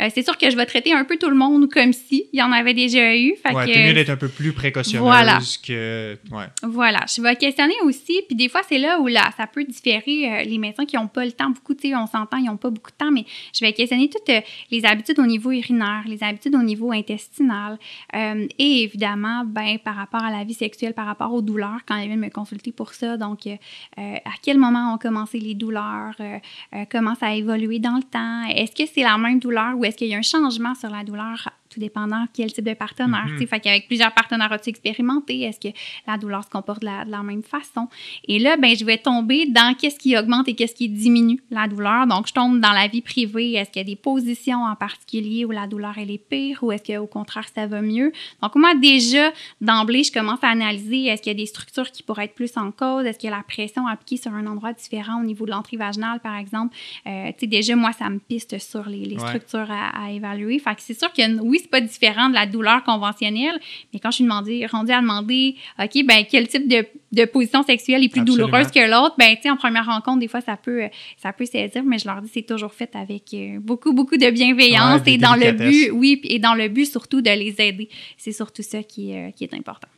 Euh, c'est sûr que je vais traiter un peu tout le monde comme si il y en avait déjà eu. Fait Ouais, que, mieux d'être un peu plus précautionneuse Voilà. que. Ouais. voilà, je vais questionner aussi, puis des fois, c'est là où là, ça peut différer. les médecins qui n'ont pas le temps, beaucoup, tu sais, on s'entend, ils n'ont pas beaucoup de temps, mais je vais questionner toutes les habitudes au niveau urinaire, les habitudes au niveau intestinal, euh, et évidemment, ben, par rapport à la vie sexuelle, par rapport aux douleurs, quand ils viennent me consulter pour ça. Donc, euh, euh, à quel moment ont commencé les douleurs, euh, euh, comment ça a évolué dans le temps, est-ce que c'est la même douleur ou est-ce qu'il y a un changement sur la douleur tout dépendant quel type de partenaire. Tu sais. Fait qu'avec plusieurs partenaires, as-tu expérimenté? Est-ce que la douleur se comporte de la, de la même façon? Et là, ben, je vais tomber dans qu'est-ce qui augmente et qu'est-ce qui diminue la douleur. Donc, je tombe dans la vie privée. Est-ce qu'il y a des positions en particulier où la douleur, elle est pire ou est-ce qu'au contraire, ça va mieux? Donc, moi, déjà, d'emblée, je commence à analyser est-ce qu'il y a des structures qui pourraient être plus en cause? Est-ce qu'il y a la pression appliquée sur un endroit différent au niveau de l'entrée vaginale, par exemple? Euh, tu sais, déjà, moi, ça me piste sur les, les Ouais. structures à, à évaluer. Fait que c'est sûr que oui, c'est pas différent de la douleur conventionnelle, mais quand je suis demandé, rendue à demander, OK, ben quel type de, de position sexuelle est plus Absolument. douloureuse que l'autre, ben tu sais, en première rencontre, des fois, ça peut, euh, ça peut saisir, mais je leur dis, c'est toujours fait avec euh, beaucoup, beaucoup de bienveillance Ouais, et dans le but, oui, et dans le but surtout de les aider. C'est surtout ça qui, euh, qui est important.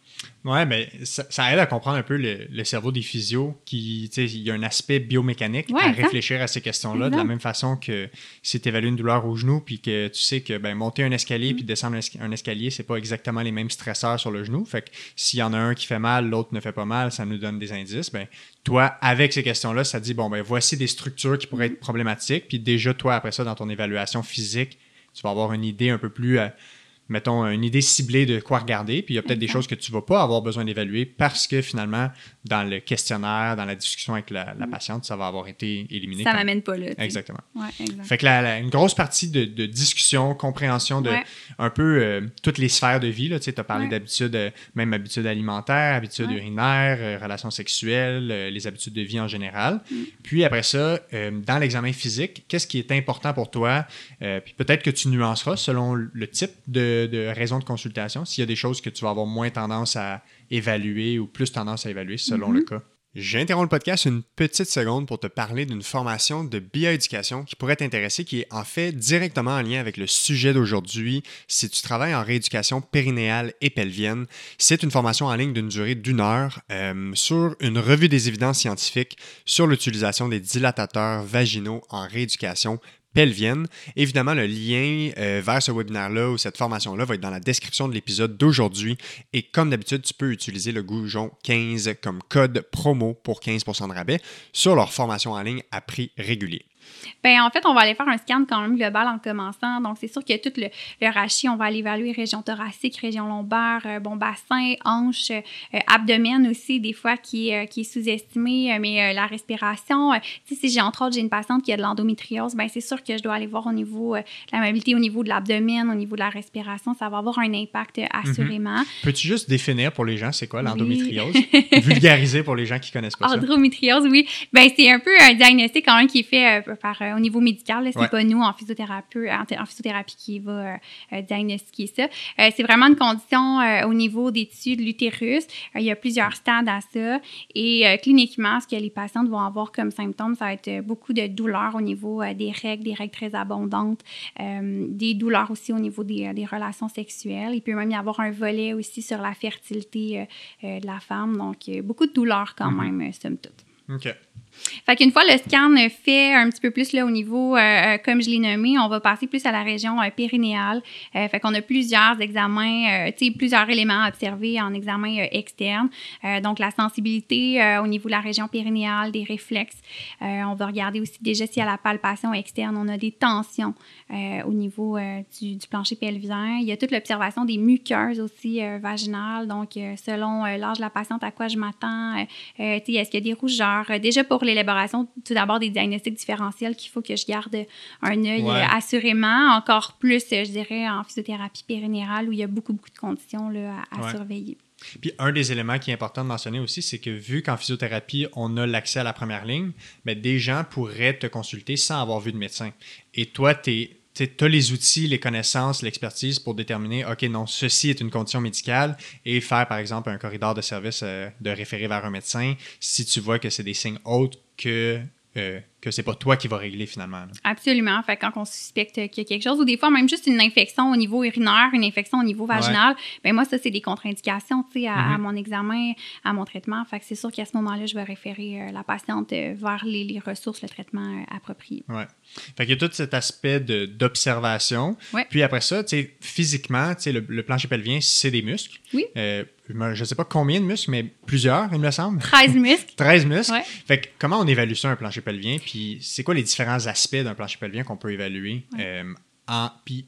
Ouais, mais ça, ça aide à comprendre un peu le, le cerveau des physios qui, tu sais, il y a un aspect biomécanique Ouais, à réfléchir à ces questions-là, de la même façon que si tu évalues une douleur au genou, puis que tu sais que ben, monter un escalier Mm. puis descendre un, esca- un escalier, c'est pas exactement les mêmes stresseurs sur le genou. Fait que s'il y en a un qui fait mal, l'autre ne fait pas mal, ça nous donne des indices. Ben, toi, avec ces questions-là, ça te dit, bon, ben, voici des structures qui Mm. pourraient être problématiques, puis déjà, toi, après ça, dans ton évaluation physique, tu vas avoir une idée un peu plus... euh, mettons, une idée ciblée de quoi regarder, puis il y a peut-être des Exact. choses que tu vas pas avoir besoin d'évaluer parce que finalement, dans le questionnaire, dans la discussion avec la, la patiente, ça va avoir été éliminé. Ça comme- m'amène pas là. Exactement. Ouais, exact. Fait que la- la- une grosse partie de, de discussion, compréhension de Ouais. un peu euh, toutes les sphères de vie. Tu as parlé Ouais. d'habitudes, euh, même habitudes alimentaires, habitudes urinaires, euh, relations sexuelles, les habitudes de vie en général. Mm. Puis après ça, dans l'examen physique, qu'est-ce qui est important pour toi? Puis peut-être que tu nuanceras selon le type de, de, de raisons de consultation, s'il y a des choses que tu vas avoir moins tendance à évaluer ou plus tendance à évaluer selon le cas. J'interromps le podcast une petite seconde pour te parler d'une formation de bioéducation qui pourrait t'intéresser, qui est en fait directement en lien avec le sujet d'aujourd'hui. Si tu travailles en rééducation périnéale et pelvienne, c'est une formation en ligne d'une durée d'une heure euh, sur une revue des évidences scientifiques sur l'utilisation des dilatateurs vaginaux en rééducation pelvienne. Évidemment, le lien euh, vers ce webinaire-là ou cette formation-là va être dans la description de l'épisode d'aujourd'hui. Et comme d'habitude, tu peux utiliser le Goujon 15 comme code promo pour 15% de rabais sur leur formation en ligne à prix régulier. Bien, en fait, on va aller faire un scan quand même global en commençant. Donc, c'est sûr que tout le, le rachis, on va aller évaluer région thoracique, région lombaire, euh, bon bassin, hanche, euh, abdomen aussi, des fois qui, est, euh, qui est sous-estimé, mais la respiration. si j'ai entre autres, j'ai une patiente qui a de l'endométriose, bien, c'est sûr que je dois aller voir au niveau de la mobilité, au niveau de l'abdomen, au niveau de la respiration. Ça va avoir un impact assurément. Mhm. Peux-tu juste définir pour les gens, c'est quoi l'endométriose? Vulgariser pour les gens qui connaissent pas ça. Endométriose, oui. Bien, c'est un peu un diagnostic quand même qui est fait euh, au niveau médical. Ce n'est pas nous en physiothérapie, en, physiothérapie qui va euh, euh, diagnostiquer ça. c'est vraiment une condition au niveau des tissus de l'utérus. il y a plusieurs stades à ça. Et cliniquement, ce que les patientes vont avoir comme symptômes, ça va être beaucoup de douleurs au niveau des règles, des règles très abondantes, des douleurs aussi au niveau des, des, relations sexuelles. Il peut même y avoir un volet aussi sur la fertilité de la femme. Donc, beaucoup de douleurs quand mm-hmm. même, somme toute. OK. Fait qu'une fois le scan fait un petit peu plus là, au niveau, euh, euh, comme je l'ai nommé, on va passer plus à la région euh, périnéale. fait qu'on a plusieurs examens, tu sais, plusieurs éléments à observer en examen externe. donc, la sensibilité au niveau de la région périnéale, des réflexes. on va regarder aussi déjà si à la palpation externe, on a des tensions au niveau du, du, plancher pelvien. Il y a toute l'observation des muqueuses aussi vaginales. Donc, selon l'âge de la patiente, à quoi je m'attends, tu sais, est-ce qu'il y a des rougeurs? déjà pour l'élaboration, tout d'abord, des diagnostics différentiels qu'il faut que je garde un œil assurément, encore plus, je dirais, en physiothérapie périnérale où il y a beaucoup, beaucoup de conditions là, à, surveiller. Puis un des éléments qui est important de mentionner aussi, c'est que vu qu'en physiothérapie, on a l'accès à la première ligne, mais des gens pourraient te consulter sans avoir vu de médecin. Et toi, tu as les outils, les connaissances, l'expertise pour déterminer, OK, non, ceci est une condition médicale et faire, par exemple, un corridor de service euh, de référer vers un médecin si tu vois que c'est des signes autres que euh, que c'est pas toi qui vas régler finalement. Absolument. Fait quand on suspecte qu'il y a quelque chose, ou des fois même juste une infection au niveau urinaire, une infection au niveau vaginal, ben moi, ça, c'est des contre-indications à, à, mm-hmm. mon examen, à mon traitement. Fait que c'est sûr qu'à ce moment-là, je vais référer euh, la patiente euh, vers les, les, ressources, le traitement euh, approprié. Ouais. Fait qu'il y a tout cet aspect d'observation. Puis après ça, physiquement, le, le plancher pelvien, c'est des muscles. Oui. je ne sais pas combien de muscles, mais plusieurs, il me semble. 13 muscles. 13 muscles. Fait que comment on évalue ça, un plancher pelvien? Puis puis c'est quoi les différents aspects d'un plancher pelvien qu'on peut évaluer? Euh, en, puis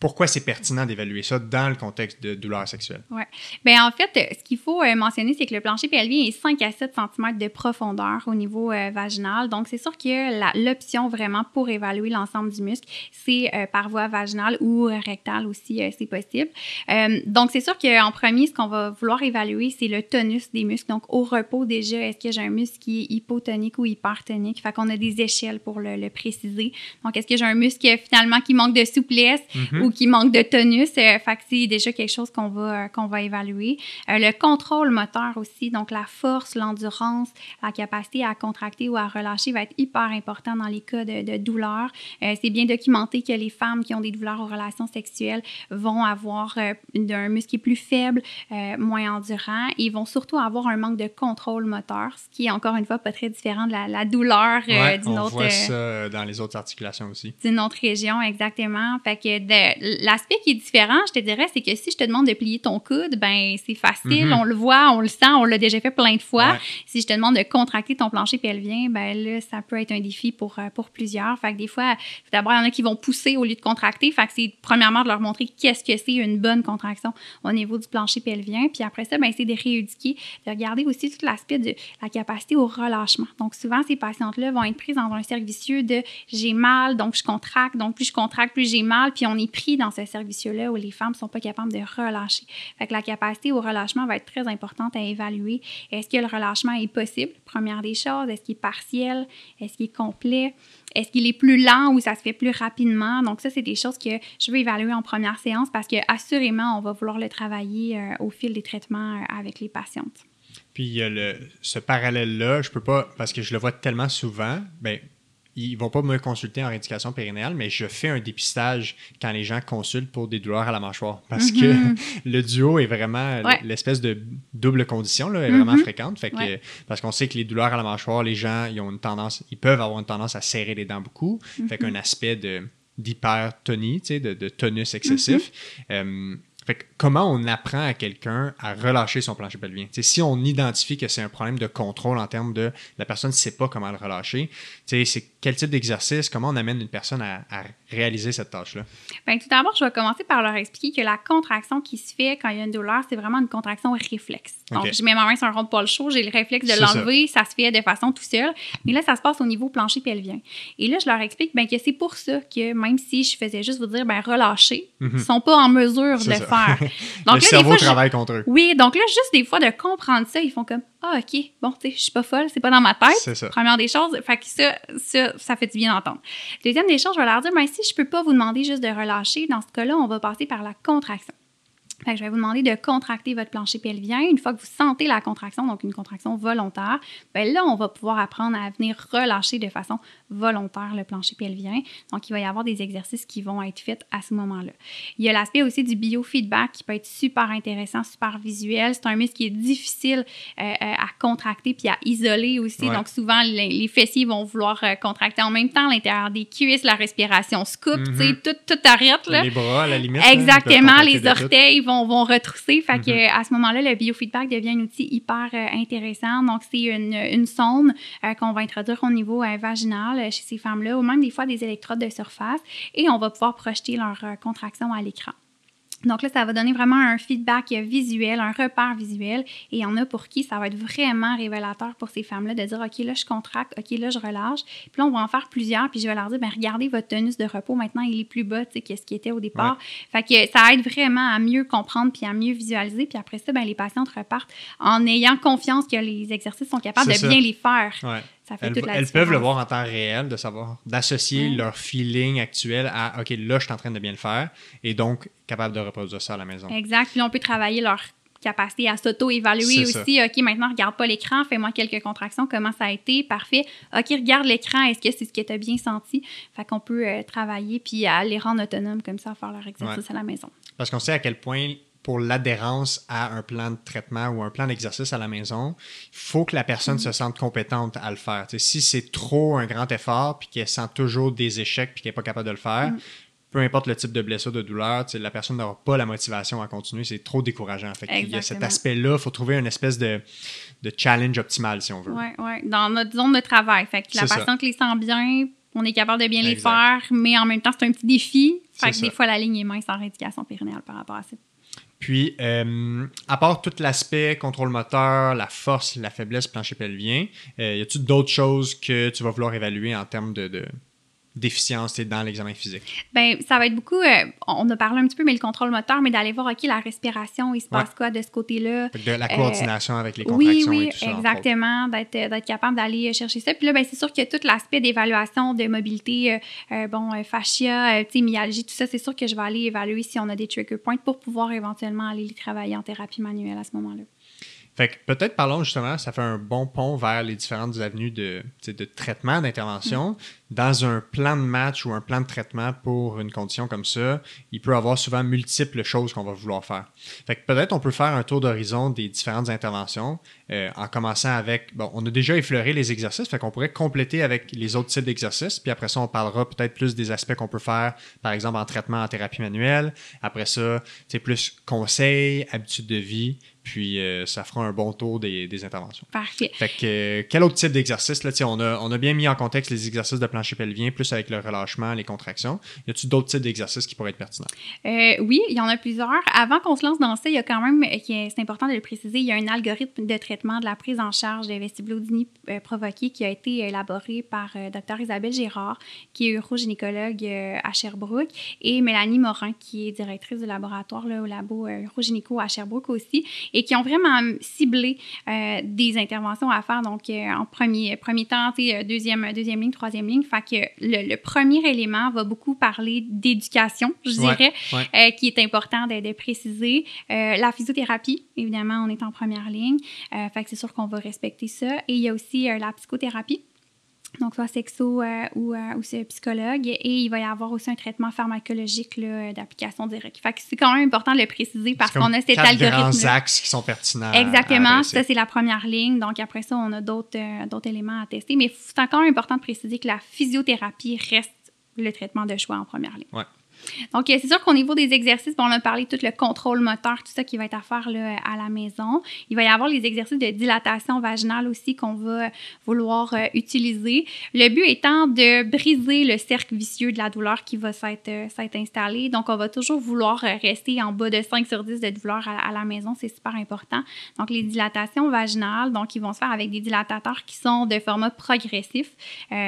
pourquoi c'est pertinent d'évaluer ça dans le contexte de douleur sexuelle? Oui. Bien, en fait, ce qu'il faut euh, mentionner, c'est que le plancher pelvien est 5 à 7 cm de profondeur au niveau euh, vaginal. Donc, c'est sûr que l'option vraiment pour évaluer l'ensemble du muscle, c'est euh, par voie vaginale ou rectale aussi, c'est possible. donc, c'est sûr qu'en premier, ce qu'on va vouloir évaluer, c'est le tonus des muscles. Donc, au repos, déjà, est-ce que j'ai un muscle qui est hypotonique ou hypertonique? Fait qu'on a des échelles pour le, préciser. Donc, est-ce que j'ai un muscle finalement qui manque de souplesse? Mm-hmm qui manque de tonus. Euh, fait que c'est déjà quelque chose qu'on va, euh, qu'on va évaluer. Euh, le contrôle moteur aussi, donc la force, l'endurance, la capacité à contracter ou à relâcher va être hyper important dans les cas de, de douleur. c'est bien documenté que les femmes qui ont des douleurs aux relations sexuelles vont avoir un muscle qui est plus faible, moins endurant. Et ils vont surtout avoir un manque de contrôle moteur, ce qui est encore une fois pas très différent de la, douleur d'une autre. On voit ça dans les autres articulations aussi. D'une autre région, exactement. Fait que l'aspect qui est différent, je te dirais, c'est que si je te demande de plier ton coude, ben c'est facile, mhm. on le voit, on le sent, on l'a déjà fait plein de fois. Si je te demande de contracter ton plancher pelvien, ben là, ça peut être un défi pour, euh, pour plusieurs. Fait que des fois, d'abord, il y en a qui vont pousser au lieu de contracter. Fait que c'est premièrement de leur montrer qu'est-ce que c'est une bonne contraction au niveau du plancher pelvien. Puis après ça, ben c'est de rééduquer, de regarder aussi tout l'aspect de la capacité au relâchement. Donc souvent, ces patientes-là vont être prises dans un cercle vicieux de j'ai mal, donc je contracte, donc plus je contracte, plus j'ai mal, puis on est pris dans ce cercle-là où les femmes ne sont pas capables de relâcher. Fait la capacité au relâchement va être très importante à évaluer. Est-ce que le relâchement est possible? Première des choses, est-ce qu'il est partiel? Est-ce qu'il est complet? Est-ce qu'il est plus lent ou ça se fait plus rapidement? Donc, ça, c'est des choses que je veux évaluer en première séance parce que, assurément, on va vouloir le travailler euh, au fil des traitements euh, avec les patientes. Puis, il y a ce parallèle-là, je peux pas, parce que je le vois tellement souvent, ben, ils vont pas me consulter en rééducation périnéale, mais je fais un dépistage quand les gens consultent pour des douleurs à la mâchoire. Parce que Mhm. le duo est vraiment Ouais. l'espèce de double condition là, est vraiment Mhm. fréquente. Fait que, Ouais. Parce qu'on sait que les douleurs à la mâchoire, les gens ils ont une tendance, ils peuvent avoir une tendance à serrer les dents beaucoup. Fait Mhm. qu'un aspect de d'hypertonie, de, de tonus excessif. Euh, comment on apprend à quelqu'un à relâcher son plancher pelvien? Si on identifie que c'est un problème de contrôle en termes de la personne ne sait pas comment le relâcher, c'est quel type d'exercice, comment on amène une personne à réaliser cette tâche-là? Bien, tout d'abord, je vais commencer par leur expliquer que la contraction qui se fait quand il y a une douleur, c'est vraiment une contraction réflexe. Donc, Ok. je mets ma main sur un rond de poil chaud, j'ai le réflexe de ça. l'enlever, ça. se fait de façon tout seul. Mais là, ça se passe au niveau plancher pelvien. Et là, je leur explique ben, que c'est pour ça que même si je faisais juste vous dire, ben, relâchez, ils ne sont pas en mesure de C'est le ça. faire. le Donc là, des cerveau fois, je- travaille contre eux. oui, donc là, juste des fois de comprendre ça, ils font comme Ah, OK, bon, tu sais, je suis pas folle, c'est pas dans ma tête. C'est ça. Première des choses, fait que ça, ça, ça fait du bien d'entendre. Deuxième des choses, je vais leur dire ben, si je peux pas vous demander juste de relâcher, dans ce cas-là, on va passer par la contraction. Je vais vous demander de contracter votre plancher pelvien. Une fois que vous sentez la contraction, donc une contraction volontaire, ben là, on va pouvoir apprendre à venir relâcher de façon volontaire le plancher pelvien. Donc, il va y avoir des exercices qui vont être faits à ce moment-là. Il y a l'aspect aussi du biofeedback qui peut être super intéressant, super visuel. C'est un muscle qui est difficile euh, euh, à contracter puis à isoler aussi. Ouais. Donc, souvent, les, les fessiers vont vouloir euh, contracter en même temps l'intérieur des cuisses, la respiration se coupe, tu sais, Mhm. tout, tout arrête. Là. Les bras, à la limite. Exactement, les orteils vont, vont retrousser. Fait Mhm. que, à ce moment-là, le biofeedback devient un outil hyper euh, intéressant. Donc, c'est une, une sonde euh, qu'on va introduire au niveau vaginal chez ces femmes-là, ou même des fois des électrodes de surface, et on va pouvoir projeter leur euh, contraction à l'écran. Donc là, ça va donner vraiment un feedback visuel, un repère visuel. Et il y en a pour qui ça va être vraiment révélateur pour ces femmes-là de dire, OK, là, je contracte, OK, là, je relâche. Puis là, on va en faire plusieurs. Puis je vais leur dire, ben regardez votre tonus de repos. Maintenant, il est plus bas, tu sais, que ce qui était au départ. Fait que ça aide vraiment à mieux comprendre puis à mieux visualiser. Puis après ça, ben, les patientes repartent en ayant confiance que les exercices sont capables de ça. bien les faire. Ouais. Ça fait Elles, toute la elles différence. peuvent le voir en temps réel, de savoir, d'associer leur feeling actuel à OK, là, je suis en train de bien le faire, et donc capable de reproduire ça à la maison. Exact. Puis là, on peut travailler leur capacité à s'auto-évaluer aussi. OK, maintenant, regarde pas l'écran, fais-moi quelques contractions, comment ça a été, parfait. OK, regarde l'écran, est-ce que c'est ce que tu as bien senti? Fait qu'on peut euh, travailler puis à les rendre autonomes comme ça, à faire leur exercice à la maison. Parce qu'on sait à quel point, pour l'adhérence à un plan de traitement ou un plan d'exercice à la maison, il faut que la personne se sente compétente à le faire. Si c'est trop un grand effort, puis qu'elle sent toujours des échecs, puis qu'elle n'est pas capable de le faire, Mm. peu importe le type de blessure, de douleur, la personne n'aura pas la motivation à continuer. C'est trop décourageant. Fait qu'il y a cet aspect-là, il faut trouver une espèce de, de challenge optimal, si on veut. Oui, oui. Dans notre zone de travail. Fait que la ça. patiente les sent bien, on est capable de bien les faire, mais en même temps, c'est un petit défi. Fait C'est que ça. des fois, la ligne est mince en rééducation périnéale par rapport à ça. Puis, euh, à part tout l'aspect contrôle moteur, la force, la faiblesse plancher pelvien, euh, y a-t-il d'autres choses que tu vas vouloir évaluer en termes de, de déficience dans l'examen physique? Ben, ça va être beaucoup, euh, on a parlé un petit peu, mais le contrôle moteur, mais d'aller voir, OK, la respiration, il se passe Ouais. quoi de ce côté-là? De la Euh, coordination avec les Oui, contractions oui, et tout ça. entre autres. exactement, d'être, euh, d'être capable d'aller chercher ça. Puis là, ben, c'est sûr que tout l'aspect d'évaluation de mobilité, euh, bon, fascia, myalgie, tout ça, c'est sûr que je vais aller évaluer si on a des trigger points pour pouvoir éventuellement aller les travailler en thérapie manuelle à ce moment-là. Fait que peut-être parlons justement, ça fait un bon pont vers les différentes avenues de, de traitement, d'intervention. Dans un plan de match ou un plan de traitement pour une condition comme ça, il peut y avoir souvent multiples choses qu'on va vouloir faire. Fait que peut-être on peut faire un tour d'horizon des différentes interventions euh, en commençant avec, bon, on a déjà effleuré les exercices, fait qu'on pourrait compléter avec les autres types d'exercices, puis après ça, on parlera peut-être plus des aspects qu'on peut faire, par exemple en traitement en thérapie manuelle. Après ça, c'est plus conseils, habitudes de vie, puis euh, ça fera un bon tour des, des interventions. Parfait. Fait que, euh, quel autre type d'exercice? Là, on, a, on a bien mis en contexte les exercices de plancher pelvien, plus avec le relâchement, les contractions. Y a-t-il d'autres types d'exercices qui pourraient être pertinents? Euh, oui, il y en a plusieurs. Avant qu'on se lance dans ça, il y a quand même, c'est important de le préciser, il y a un algorithme de traitement de la prise en charge des vestibulodynie provoquée qui a été élaboré par Dr Isabelle Gérard, qui est urogénicologue à Sherbrooke, et Mélanie Morin, qui est directrice du laboratoire là, au labo urogénico à Sherbrooke aussi, et qui ont vraiment ciblé des interventions à faire. Donc, en premier, premier temps, deuxième, deuxième ligne, troisième ligne. Fait que le, premier élément va beaucoup parler d'éducation, je dirais, euh, qui est important de, préciser. Euh, la physiothérapie, évidemment, on est en première ligne. Euh, fait que c'est sûr qu'on va respecter ça. Et il y a aussi la psychothérapie donc soit sexo euh, ou, euh, ou psychologue, et il va y avoir aussi un traitement pharmacologique d'application directe. Fait que c'est quand même important de le préciser parce qu'on a cet algorithme. grands axes qui sont pertinents. Exactement, ça c'est la première ligne. Donc après ça, on a d'autres euh, d'autres éléments à tester, mais c'est encore important de préciser que la physiothérapie reste le traitement de choix en première ligne. Ouais. Donc, euh, c'est sûr qu'au niveau des exercices, on a parlé tout le contrôle moteur, tout ça qui va être à faire là, à la maison. Il va y avoir les exercices de dilatation vaginale aussi qu'on va vouloir euh, utiliser. Le but étant de briser le cercle vicieux de la douleur qui va s'être euh, installé. Donc, on va toujours vouloir rester en bas de 5 sur 10 de douleur à, la maison. C'est super important. Donc, les dilatations vaginales, donc, ils vont se faire avec des dilatateurs qui sont de format progressif.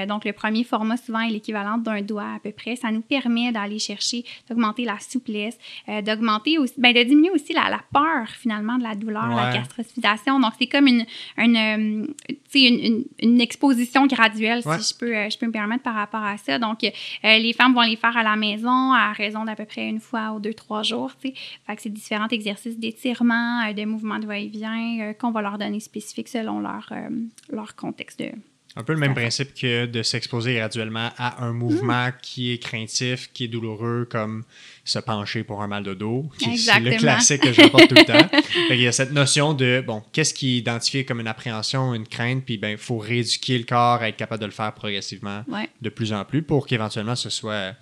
donc, le premier format, souvent, est l'équivalent d'un doigt à peu près. Ça nous permet d'aller chercher d'augmenter la souplesse, euh, d'augmenter aussi, ben, de diminuer aussi la, la, peur finalement de la douleur, la gastrosphysation. Donc, c'est comme une, une, euh, une, une, exposition graduelle, si je peux, euh, je peux me permettre par rapport à ça. Donc, les femmes vont les faire à la maison à raison d'à peu près une fois ou deux, trois jours. Fait que c'est différents exercices d'étirement, de mouvements de va-et-vient qu'on va leur donner spécifiques selon leur, leur contexte de, un peu le même principe que de s'exposer graduellement à un mouvement mm. qui est craintif, qui est douloureux, comme se pencher pour un mal de dos, qui est le classique que j'apporte tout le temps. Il y a cette notion de, bon, qu'est-ce qui est identifié comme une appréhension, une crainte, puis ben, il faut rééduquer le corps à être capable de le faire progressivement de plus en plus pour qu'éventuellement ce soit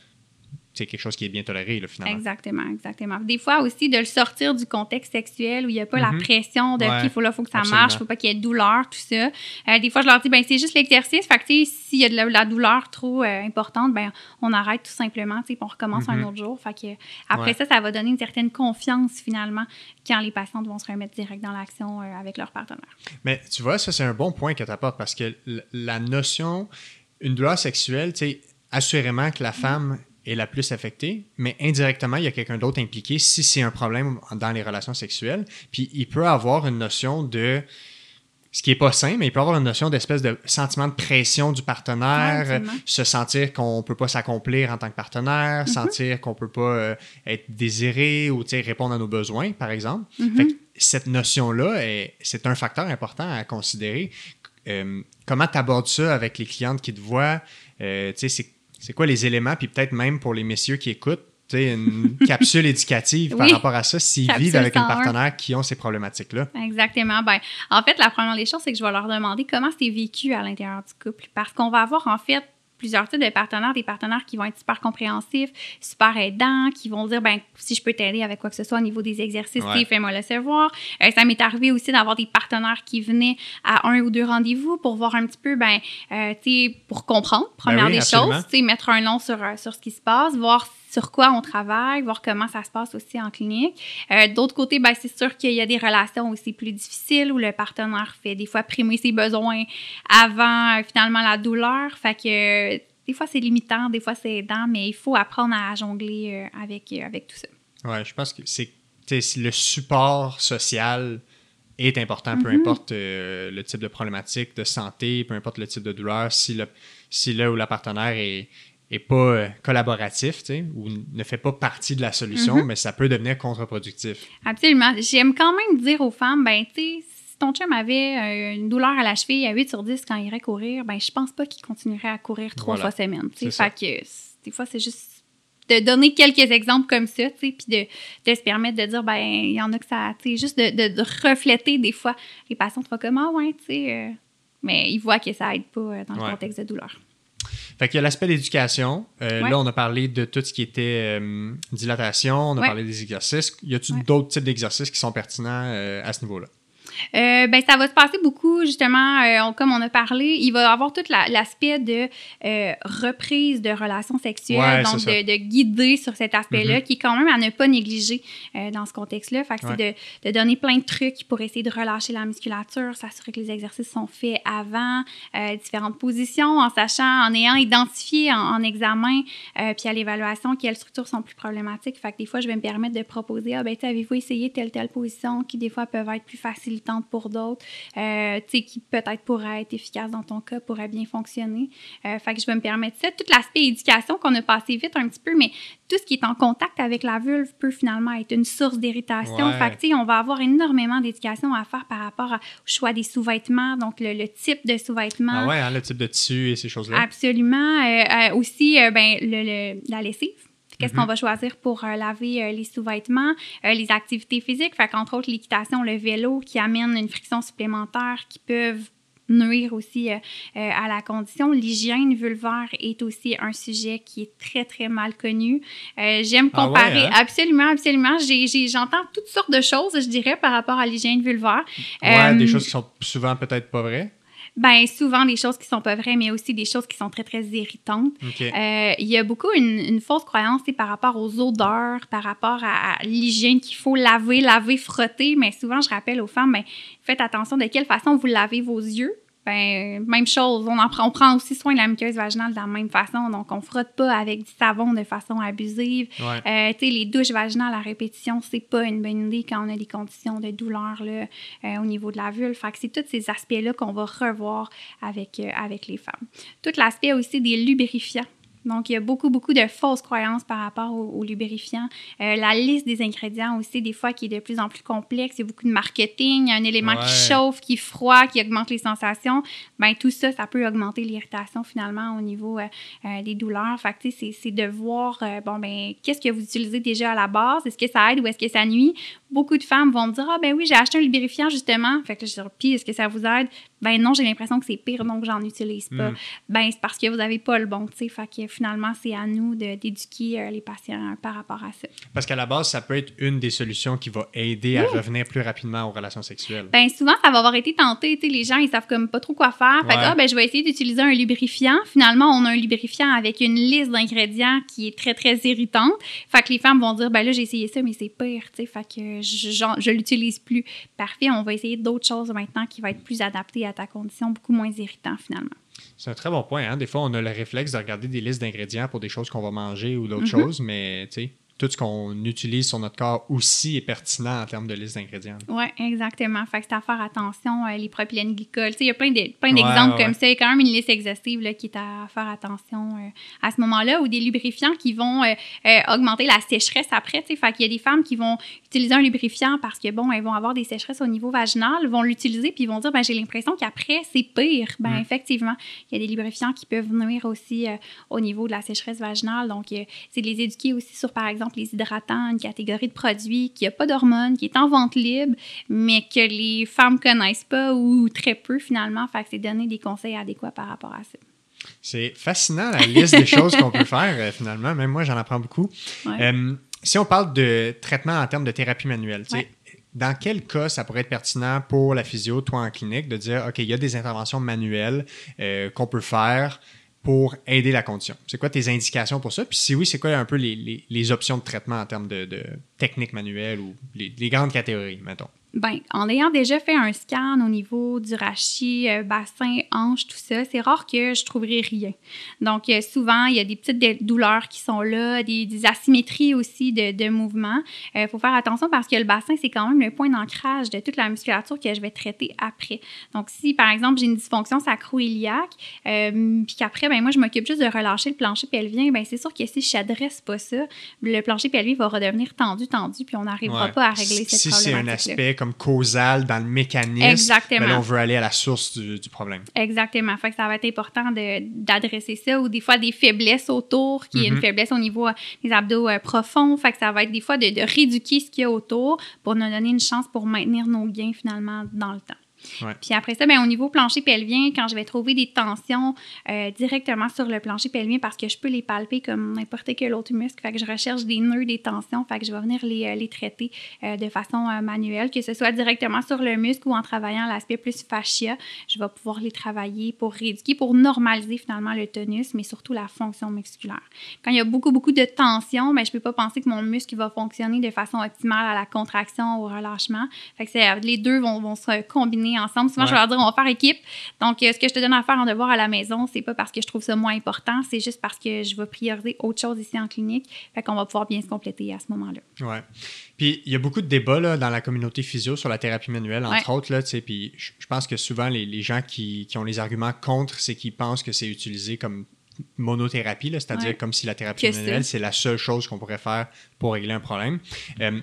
c'est quelque chose qui est bien toléré, là, finalement. Exactement, exactement. Des fois aussi, de le sortir du contexte sexuel où il n'y a pas la mhm. pression de qu'il faut là, faut que ça marche, il ne faut pas qu'il y ait de douleur, tout ça. Euh, des fois, je leur dis, ben c'est juste l'exercice. Fait que, s'il y a de la, douleur trop euh, importante, ben on arrête tout simplement, puis on recommence un mhm. autre jour. Fait que, après ça, ça va donner une certaine confiance, finalement, quand les patientes vont se remettre direct dans l'action euh, avec leur partenaire. Mais tu vois, ça, c'est un bon point que tu apportes parce que la notion, une douleur sexuelle, tu sais, assurément que la femme est la plus affectée, mais indirectement, il y a quelqu'un d'autre impliqué si c'est un problème dans les relations sexuelles. Puis il peut avoir une notion de ce qui est pas sain, mais il peut avoir une notion d'espèce de sentiment de pression du partenaire, se sentir qu'on peut pas s'accomplir en tant que partenaire, mm-hmm. sentir qu'on peut pas euh, être désiré ou répondre à nos besoins, par exemple. Mm-hmm. cette notion-là, c'est un facteur important à considérer. Euh, comment tu abordes ça avec les clientes qui te voient? Euh, c'est c'est quoi les éléments, puis peut-être même pour les messieurs qui écoutent, une capsule éducative par rapport à ça s'ils vivent avec un partenaire qui ont ces problématiques-là. Exactement. Ben, en fait, la première des choses, c'est que je vais leur demander comment c'est vécu à l'intérieur du couple. Parce qu'on va avoir en fait plusieurs types de partenaires, des partenaires qui vont être super compréhensifs, super aidants, qui vont dire ben si je peux t'aider avec quoi que ce soit au niveau des exercices, fais-moi le savoir. Euh, ça m'est arrivé aussi d'avoir des partenaires qui venaient à un ou deux rendez-vous pour voir un petit peu ben euh, tu sais pour comprendre première ben des choses, tu sais mettre un nom sur euh, sur ce qui se passe, voir sur quoi on travaille, voir comment ça se passe aussi en clinique. Euh, D'autre côté, ben, c'est sûr qu'il y a des relations aussi plus difficiles où le partenaire fait des fois primer ses besoins avant euh, finalement la douleur. Fait que des fois c'est limitant, des fois c'est aidant, mais il faut apprendre à jongler euh, avec, euh, avec tout ça. Ouais, je pense que c'est le support social est important, peu mm-hmm. importe le type de problématique de santé, peu importe le type de douleur, si, le, si là où la partenaire est, est pas euh, collaboratif, tu sais, ou ne fait pas partie de la solution, mhm. mais ça peut devenir contre-productif. Absolument. J'aime quand même dire aux femmes, ben, tu sais, si ton chum avait euh, une douleur à la cheville à 8 sur 10 quand il irait courir, ben, je pense pas qu'il continuerait à courir trois fois semaine, tu sais. Fait que, des fois, c'est juste de donner quelques exemples comme ça, tu sais, puis de, de, se permettre de dire, ben, il y en a que ça, tu sais, juste de, de, refléter des fois les patients, tu vois comme, ah ouais, tu sais, euh, mais ils voient que ça aide pas dans le contexte de douleur. Fait qu'il y a l'aspect d'éducation. Euh, là, on a parlé de tout ce qui était euh, dilatation, on a parlé des exercices. Y a-t-il d'autres types d'exercices qui sont pertinents euh, à ce niveau-là? Euh, ben, ça va se passer beaucoup, justement, euh, comme on a parlé. Il va y avoir tout l'aspect de euh, reprise de relations sexuelles, Ouais, donc de, de guider sur cet aspect-là, Mhm. qui est quand même à ne pas négliger dans ce contexte-là. Fait que c'est de, de donner plein de trucs pour essayer de relâcher la musculature, s'assurer que les exercices sont faits avant, différentes positions, en sachant, en ayant identifié en, en examen, puis à l'évaluation, quelles structures sont plus problématiques. Fait que des fois, je vais me permettre de proposer, ah ben, avez-vous essayé telle, telle position qui, des fois, peuvent être plus facilitantes pour d'autres, euh, tu sais, qui peut-être pourraient être efficaces dans ton cas, pourraient bien fonctionner. Euh, fait que je vais me permettre ça. Tout l'aspect éducation qu'on a passé vite un petit peu, mais tout ce qui est en contact avec la vulve peut finalement être une source d'irritation. Ouais. Fait que, tu sais, on va avoir énormément d'éducation à faire par rapport au choix des sous-vêtements, donc le, le type de sous-vêtements. Ah ouais, hein, le type de tissu et ces choses-là. Absolument. Euh, aussi, ben, le, le- la lessive. Qu'est-ce Mhm. qu'on va choisir pour euh, laver euh, les sous-vêtements, euh, les activités physiques, fait qu'entre autres l'équitation, le vélo qui amène une friction supplémentaire qui peuvent nuire aussi euh, euh, à la condition. L'hygiène vulvaire est aussi un sujet qui est très, très mal connu. Euh, J'aime Ah ouais, comparer, hein? absolument, absolument. J'entends toutes sortes de choses, je dirais, par rapport à l'hygiène vulvaire. Ouais, des choses qui sont souvent peut-être pas vraies. Ben, souvent des choses qui sont pas vraies, mais aussi des choses qui sont très, très irritantes. Euh, il y a beaucoup une, une fausse croyance par rapport aux odeurs, par rapport à, à l'hygiène qu'il faut laver, laver, frotter. Mais souvent, je rappelle aux femmes, ben, faites attention de quelle façon vous lavez vos yeux. Ben, même chose, on, en prend, on prend aussi soin de la muqueuse vaginale de la même façon. Donc, on frotte pas avec du savon de façon abusive. Ouais. Euh, tu sais, les douches vaginales à répétition, c'est pas une bonne idée quand on a des conditions de douleur là, euh, au niveau de la vulve. Fait que c'est tous ces aspects-là qu'on va revoir avec, euh, avec les femmes. Tout l'aspect aussi des lubrifiants. Donc, il y a beaucoup, beaucoup de fausses croyances par rapport aux, aux lubrifiants. Euh, la liste des ingrédients aussi, des fois, qui est de plus en plus complexe. Il y a beaucoup de marketing. Il y a un élément Ouais. qui chauffe, qui froid, qui augmente les sensations. Ben tout ça, ça peut augmenter l'irritation finalement au niveau euh, euh, des douleurs. Fait que, tu sais, c'est- de voir, bon, ben, qu'est-ce que vous utilisez déjà à la base? Est-ce que ça aide ou est-ce que ça nuit? Beaucoup de femmes vont me dire, ah, ben oui, j'ai acheté un lubrifiant justement. Fait que je dis, puis, est-ce que ça vous aide? Ben non, j'ai l'impression que c'est pire, donc j'en utilise pas. Mm. Ben, c'est parce que vous n'avez pas le bon, tu sais. Fait que finalement, c'est à nous d'éduquer euh, les patients par rapport à ça. Parce qu'à la base, ça peut être une des solutions qui va aider à revenir plus rapidement aux relations sexuelles. Ben souvent, ça va avoir été tenté. Tu sais, les gens, ils savent comme pas trop quoi faire. Fait que, ah, ben, je vais essayer d'utiliser un lubrifiant. Finalement, on a un lubrifiant avec une liste d'ingrédients qui est très, très irritante. Fait que les femmes vont dire, ben là, j'ai essayé ça, mais c'est pire. Tu sais, fait que je, je l'utilise plus. Parfait, on va essayer d'autres choses maintenant qui vont être plus adaptées à ta condition, beaucoup moins irritant finalement. C'est un très bon point. Hein? Des fois, on a le réflexe de regarder des listes d'ingrédients pour des choses qu'on va manger ou d'autres Mhm. choses, mais tu sais, tout ce qu'on utilise sur notre corps aussi est pertinent en termes de liste d'ingrédients. Oui, exactement. Fait que c'est à faire attention, euh, les propylènes glycols. Tu sais, il y a plein de- plein d'exemples ouais, comme ouais. ça. Il y a quand même une liste exhaustive là, qui est à faire attention euh, à ce moment-là, ou des lubrifiants qui vont euh, euh, augmenter la sécheresse après. Tu sais, fait qu'il y a des femmes qui vont utiliser un lubrifiant parce que, bon, elles vont avoir des sécheresses au niveau vaginal, vont l'utiliser, puis vont dire, ben j'ai l'impression qu'après, c'est pire. Ben Mm. effectivement, il y a des lubrifiants qui peuvent nuire aussi au niveau de la sécheresse vaginale. Donc, c'est de les éduquer aussi sur, par exemple, les hydratants, une catégorie de produits qui n'a pas d'hormones, qui est en vente libre, mais que les femmes connaissent pas ou très peu finalement. Fait que c'est donner des conseils adéquats par rapport à ça. C'est fascinant la liste des choses qu'on peut faire euh, finalement. Même moi, j'en apprends beaucoup. Ouais. Euh, si on parle de traitement en termes de thérapie manuelle, Ouais. dans quel cas ça pourrait être pertinent pour la physio, toi en clinique, de dire, OK, il y a des interventions manuelles euh, qu'on peut faire pour aider la condition? C'est quoi tes indications pour ça? Puis si oui, c'est quoi un peu les, options de traitement en termes de, de techniques manuelles ou les, les grandes catégories, mettons? Ben, en ayant déjà fait un scan au niveau du rachis, euh, bassin, hanche, tout ça, c'est rare que je trouverai rien. Donc, euh, souvent, il y a des petites douleurs qui sont là, des, des asymétries aussi de, de mouvement. Il faut faire attention parce que le bassin, c'est quand même le point d'ancrage de toute la musculature que je vais traiter après. Donc, si, par exemple, j'ai une dysfonction sacro-iliaque, euh, puis qu'après, ben moi, je m'occupe juste de relâcher le plancher pelvien, ben c'est sûr que si je n'adresse pas ça, le plancher pelvien va redevenir tendu, tendu, puis on n'arrivera Ouais. pas à régler cette Si c'est un problématique-là. aspect comme causal dans le mécanisme, Exactement. ben là, on veut aller à la source du, du problème. Exactement. Fait que ça va être important d'adresser ça ou des fois des faiblesses autour, qui est Mhm. une faiblesse au niveau euh, des abdos euh, profonds. Fait que ça va être des fois de, de rééduquer ce qu'il y a autour pour nous donner une chance pour maintenir nos gains finalement dans le temps. Puis après ça, ben, au niveau plancher pelvien, quand je vais trouver des tensions euh, directement sur le plancher pelvien parce que je peux les palper comme n'importe quel autre muscle, fait que je recherche des nœuds, des tensions, fait que je vais venir les, euh, les traiter euh, de façon manuelle, que ce soit directement sur le muscle ou en travaillant l'aspect plus fascia, je vais pouvoir les travailler pour rééduquer, pour normaliser finalement le tonus, mais surtout la fonction musculaire. Quand il y a beaucoup, beaucoup de tension, ben, je ne peux pas penser que mon muscle va fonctionner de façon optimale à la contraction au relâchement. Fait que les deux vont, vont se combiner ensemble. Souvent, je vais leur dire, on va faire équipe. Donc, euh, ce que je te donne à faire en devoir à la maison, c'est pas parce que je trouve ça moins important, c'est juste parce que je vais prioriser autre chose ici en clinique. Fait qu'on va pouvoir bien se compléter à ce moment-là. Ouais. Puis, il y a beaucoup de débats là, dans la communauté physio sur la thérapie manuelle, entre autres. Là, puis, je pense que souvent, les, les gens qui, qui, ont les arguments contre, c'est qu'ils pensent que c'est utilisé comme monothérapie, c'est-à-dire comme si la thérapie manuelle, c'est la seule chose qu'on pourrait faire pour régler un problème. Euh,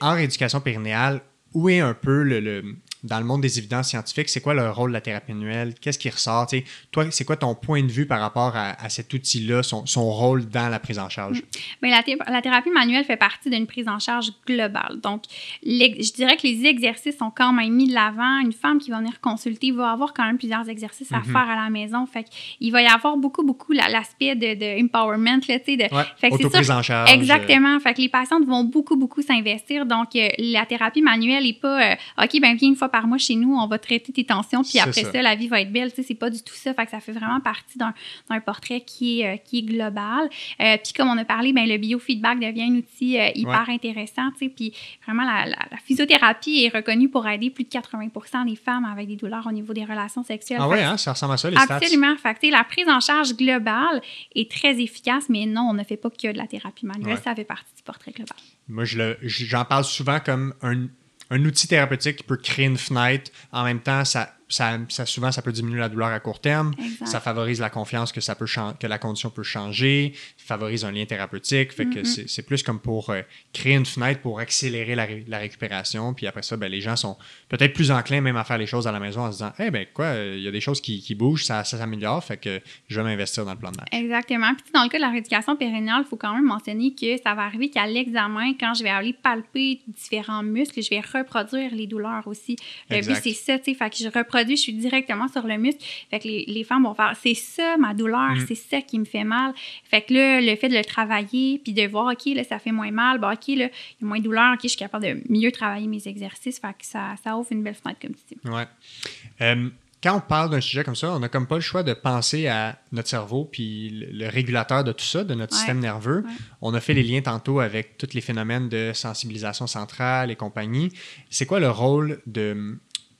en rééducation périnéale, où est un peu le, dans le monde des évidences scientifiques, c'est quoi le rôle de la thérapie manuelle? Qu'est-ce qui ressort? toi, c'est quoi ton point de vue par rapport à, cet outil-là, son, rôle dans la prise en charge? Mais mm. ben, la, thérapie manuelle fait partie d'une prise en charge globale. Donc, je dirais que les exercices sont quand même mis de l'avant. Une femme qui va venir consulter va avoir quand même plusieurs exercices à mm-hmm. faire à la maison. Fait il va y avoir beaucoup, beaucoup l'aspect de, de, empowerment. Là, de, ouais, prise en charge. Exactement. Fait que les patientes vont beaucoup, beaucoup s'investir. Donc, euh, la thérapie manuelle n'est pas, euh, OK, ben viens une fois par par mois chez nous, on va traiter tes tensions, puis après ça. la vie va être belle. Tu sais, c'est pas du tout ça. Fait que ça fait vraiment partie d'un portrait qui est, euh, qui est global. Euh, puis comme on a parlé, ben, le biofeedback devient un outil euh, hyper intéressant. Tu sais, puis vraiment, la, la, physiothérapie est reconnue pour aider plus de 80 des femmes avec des douleurs au niveau des relations sexuelles. Ah oui, hein, ça ressemble à ça, les stats. Absolument. Fait que, la prise en charge globale est très efficace, mais non, on ne fait pas que de la thérapie manuelle. Ça fait partie du portrait global. Moi, j'en parle souvent comme un un outil thérapeutique qui peut créer une fenêtre. En même temps, ça ça, souvent, ça peut diminuer la douleur à court terme. Ça favorise la confiance que, ça peut que la condition peut changer, favorise un lien thérapeutique. Fait que c'est plus comme pour euh, créer une fenêtre pour accélérer la, récupération. Puis après ça, ben, les gens sont peut-être plus enclins même à faire les choses à la maison en se disant Eh ben quoi, il y a des choses qui, qui bougent, ça, ça s'améliore, fait que je vais m'investir dans le plan de match. Exactement. Puis dans le cas de la rééducation périnéale, il faut quand même mentionner que ça va arriver qu'à l'examen, quand je vais aller palper différents muscles, je vais reproduire les douleurs aussi. Le but, c'est ça, tu sais. Fait que je reproduis je suis directement sur le muscle. Fait que les, femmes vont faire, c'est ça ma douleur, mm. c'est ça qui me fait mal. Fait que là, le fait de le travailler, puis de voir, OK, là, ça fait moins mal, bon, OK, là, il y a moins de douleur, OK, je suis capable de mieux travailler mes exercices. Fait que ça, ça ouvre une belle fenêtre comme tu dis. Ouais. Euh, quand on parle d'un sujet comme ça, on n'a comme pas le choix de penser à notre cerveau puis le, régulateur de tout ça, de notre système nerveux. On a fait les liens tantôt avec tous les phénomènes de sensibilisation centrale et compagnie. C'est quoi le rôle de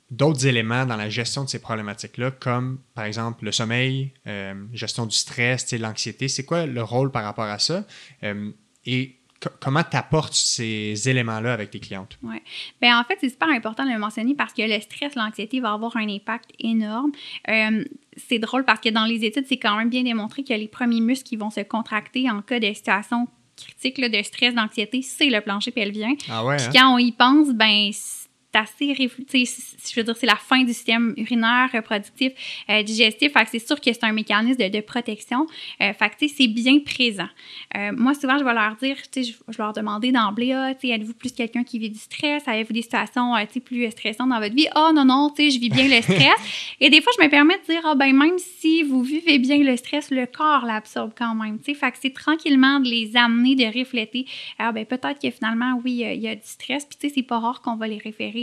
d'autres éléments dans la gestion de ces problématiques-là, comme par exemple le sommeil, euh, gestion du stress, l'anxiété. C'est quoi le rôle par rapport à ça? Euh, et comment tu apportes ces éléments-là avec tes clientes? Oui. Bien, en fait, c'est super important de le mentionner parce que le stress, l'anxiété va avoir un impact énorme. Euh, c'est drôle parce que dans les études, c'est quand même bien démontré que les premiers muscles qui vont se contracter en cas de situation critique de stress, d'anxiété, c'est le plancher pelvien. Ah ouais, Puis hein? quand on y pense, ben assez je veux dire c'est la fin du système urinaire reproductif euh, digestif. Fait que c'est sûr que c'est un mécanisme de, protection. Euh, fait que c'est bien présent. Euh, moi souvent je vais leur dire je, je vais leur demander d'emblée ah, êtes-vous plus quelqu'un qui vit du stress? Avez-vous des situations plus stressantes dans votre vie? Ah oh, non non je vis bien le stress. Et des fois je me permets de dire ah ben même si vous vivez bien le stress le corps l'absorbe quand même fait que c'est tranquillement de les amener de refléter ah ben peut-être que finalement oui il y a du stress. Puis c'est pas rare qu'on va les référer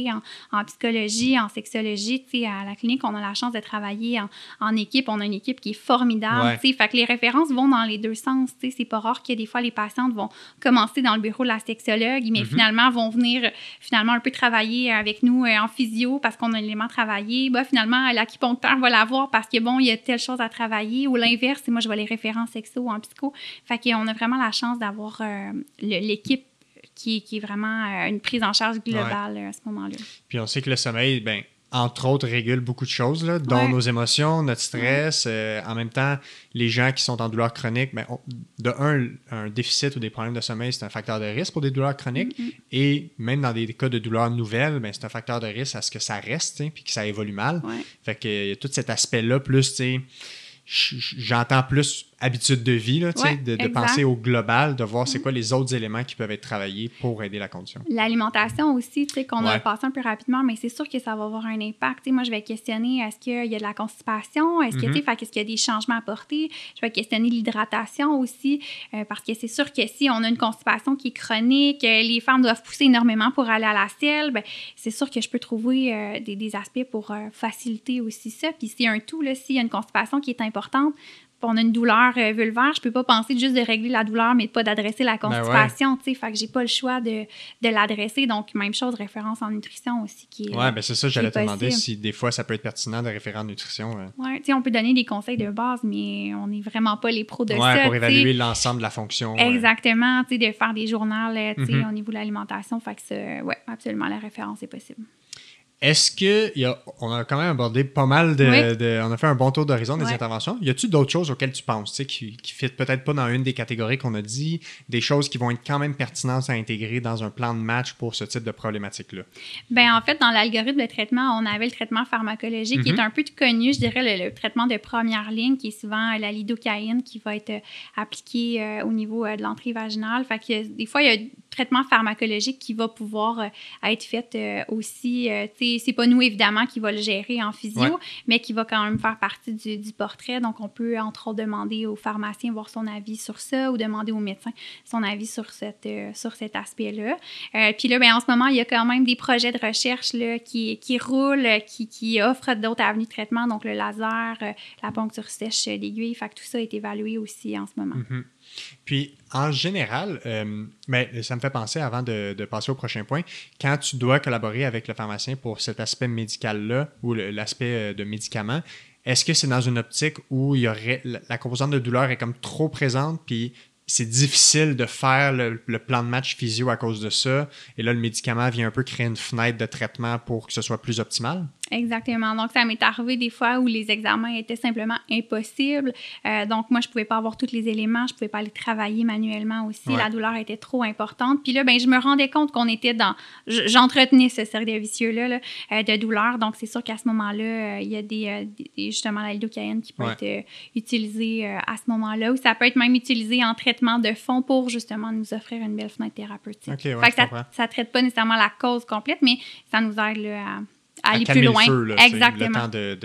en, psychologie, en sexologie. À la clinique, on a la chance de travailler en, équipe. On a une équipe qui est formidable. Fait que les références vont dans les deux sens. C'est pas rare que des fois, les patientes vont commencer dans le bureau de la sexologue, mais mm-hmm. finalement, vont venir finalement un peu travailler avec nous euh, en physio parce qu'on a un élément travaillé. Bah, finalement, l'acupuncteur va l'avoir parce que bon, il y a telle chose à travailler. Ou l'inverse, moi, je vois les références sexo en psycho. Fait qu'on a vraiment la chance d'avoir euh, l'équipe qui, qui, est vraiment euh, une prise en charge globale euh, à ce moment-là. Puis on sait que le sommeil, ben, entre autres, régule beaucoup de choses, là, dont nos émotions, notre stress. Euh, en même temps, les gens qui sont en douleur chronique, ben, de un, un déficit ou des problèmes de sommeil, c'est un facteur de risque pour des douleurs chroniques. Mm-hmm. Et même dans des cas de douleurs nouvelles, ben, c'est un facteur de risque à ce que ça reste, puis que ça évolue mal. Fait que y a tout cet aspect-là, plus, tu sais, j'entends plus habitude de vie, là, Ouais, de, penser au global, de voir c'est quoi les autres éléments qui peuvent être travaillés pour aider la condition. L'alimentation aussi, tu sais, qu'on a Ouais. passé un peu rapidement, mais c'est sûr que ça va avoir un impact. Moi, je vais questionner est-ce qu'il y a de la constipation, est-ce que, tu sais, fait qu'est-ce qu'il y a des changements apportés. Je vais questionner l'hydratation aussi, euh, parce que c'est sûr que si on a une constipation qui est chronique, euh, les femmes doivent pousser énormément pour aller à la selle, ben, c'est sûr que je peux trouver euh, des, des aspects pour euh, faciliter aussi ça. Puis c'est un tout, s'il y a une constipation qui est importante, on a une douleur euh, vulvaire, je peux pas penser juste de régler la douleur, mais pas d'adresser la Ben ouais. constipation, tu sais. Fait que j'ai pas le choix de, de l'adresser. Donc, même chose, référence en nutrition aussi qui est... Ouais, ben c'est ça, j'allais te demander si des fois ça peut être pertinent de référer en nutrition. euh, Ouais, tu sais, on peut donner des conseils de base, mais on n'est vraiment pas les pros de ouais, ça, pour évaluer l'ensemble de la fonction. Exactement, tu sais, de faire des journaux, tu sais, Mhm. au niveau de l'alimentation. Fait que ça, ouais, absolument, la référence est possible. Est-ce que y a, on a quand même abordé pas mal de, Oui. de- on a fait un bon tour d'horizon des interventions. Y a-tu d'autres choses auxquelles tu penses, tu sais, qui, qui fit peut-être pas dans une des catégories qu'on a dit, des choses qui vont être quand même pertinentes à intégrer dans un plan de match pour ce type de problématique-là? Ben en fait, dans l'algorithme de traitement, on avait le traitement pharmacologique qui Mhm. est un peu connu, je dirais, le, le traitement de première ligne, qui est souvent euh, la lidocaïne qui va être euh, appliquée euh, au niveau euh, de l'entrée vaginale. Fait que des fois, il y a traitement pharmacologique qui va pouvoir euh, être fait euh, aussi. euh, c'est pas nous, évidemment, qui va le gérer en physio, Ouais. mais qui va quand même faire partie du, du portrait. Donc, on peut, entre autres, demander au pharmacien voir son avis sur ça ou demander au médecin son avis sur, cette, sur cet aspect-là. Euh, puis là, ben, en ce moment, il y a quand même des projets de recherche là, qui, qui roulent, qui, qui offrent d'autres avenues de traitement, donc le laser, la poncture sèche, l'aiguille. Fait que tout ça est évalué aussi en ce moment. Mhm. Puis, en général, euh, ben, ça me fait penser, avant de, passer au prochain point, quand tu dois collaborer avec le pharmacien pour cet aspect médical-là ou l'aspect euh, de médicaments, est-ce que c'est dans une optique où la composante de douleur est comme trop présente, puis c'est difficile de faire le, le plan de match physio à cause de ça, et là, le médicament vient un peu créer une fenêtre de traitement pour que ce soit plus optimal? Exactement. Donc, ça m'est arrivé des fois où les examens étaient simplement impossibles. Euh, donc, moi, je pouvais pas avoir tous les éléments. Je pouvais pas aller travailler manuellement aussi. Ouais. La douleur était trop importante. Puis là, ben, je me rendais compte qu'on était dans... J'entretenais ce cercle vicieux-là là, euh, de douleur. Donc, c'est sûr qu'à ce moment-là, euh, il y a des, des- justement la lidocaïne qui peut Ouais. être utilisée à ce moment-là. Ou ça peut être même utilisé en traitement de fond pour justement nous offrir une belle fenêtre thérapeutique. Ok, ouais, fait que ça, ça traite pas nécessairement la cause complète, mais ça nous aide là, à aller plus loin. feu, là, tu sais, le Exactement. temps de,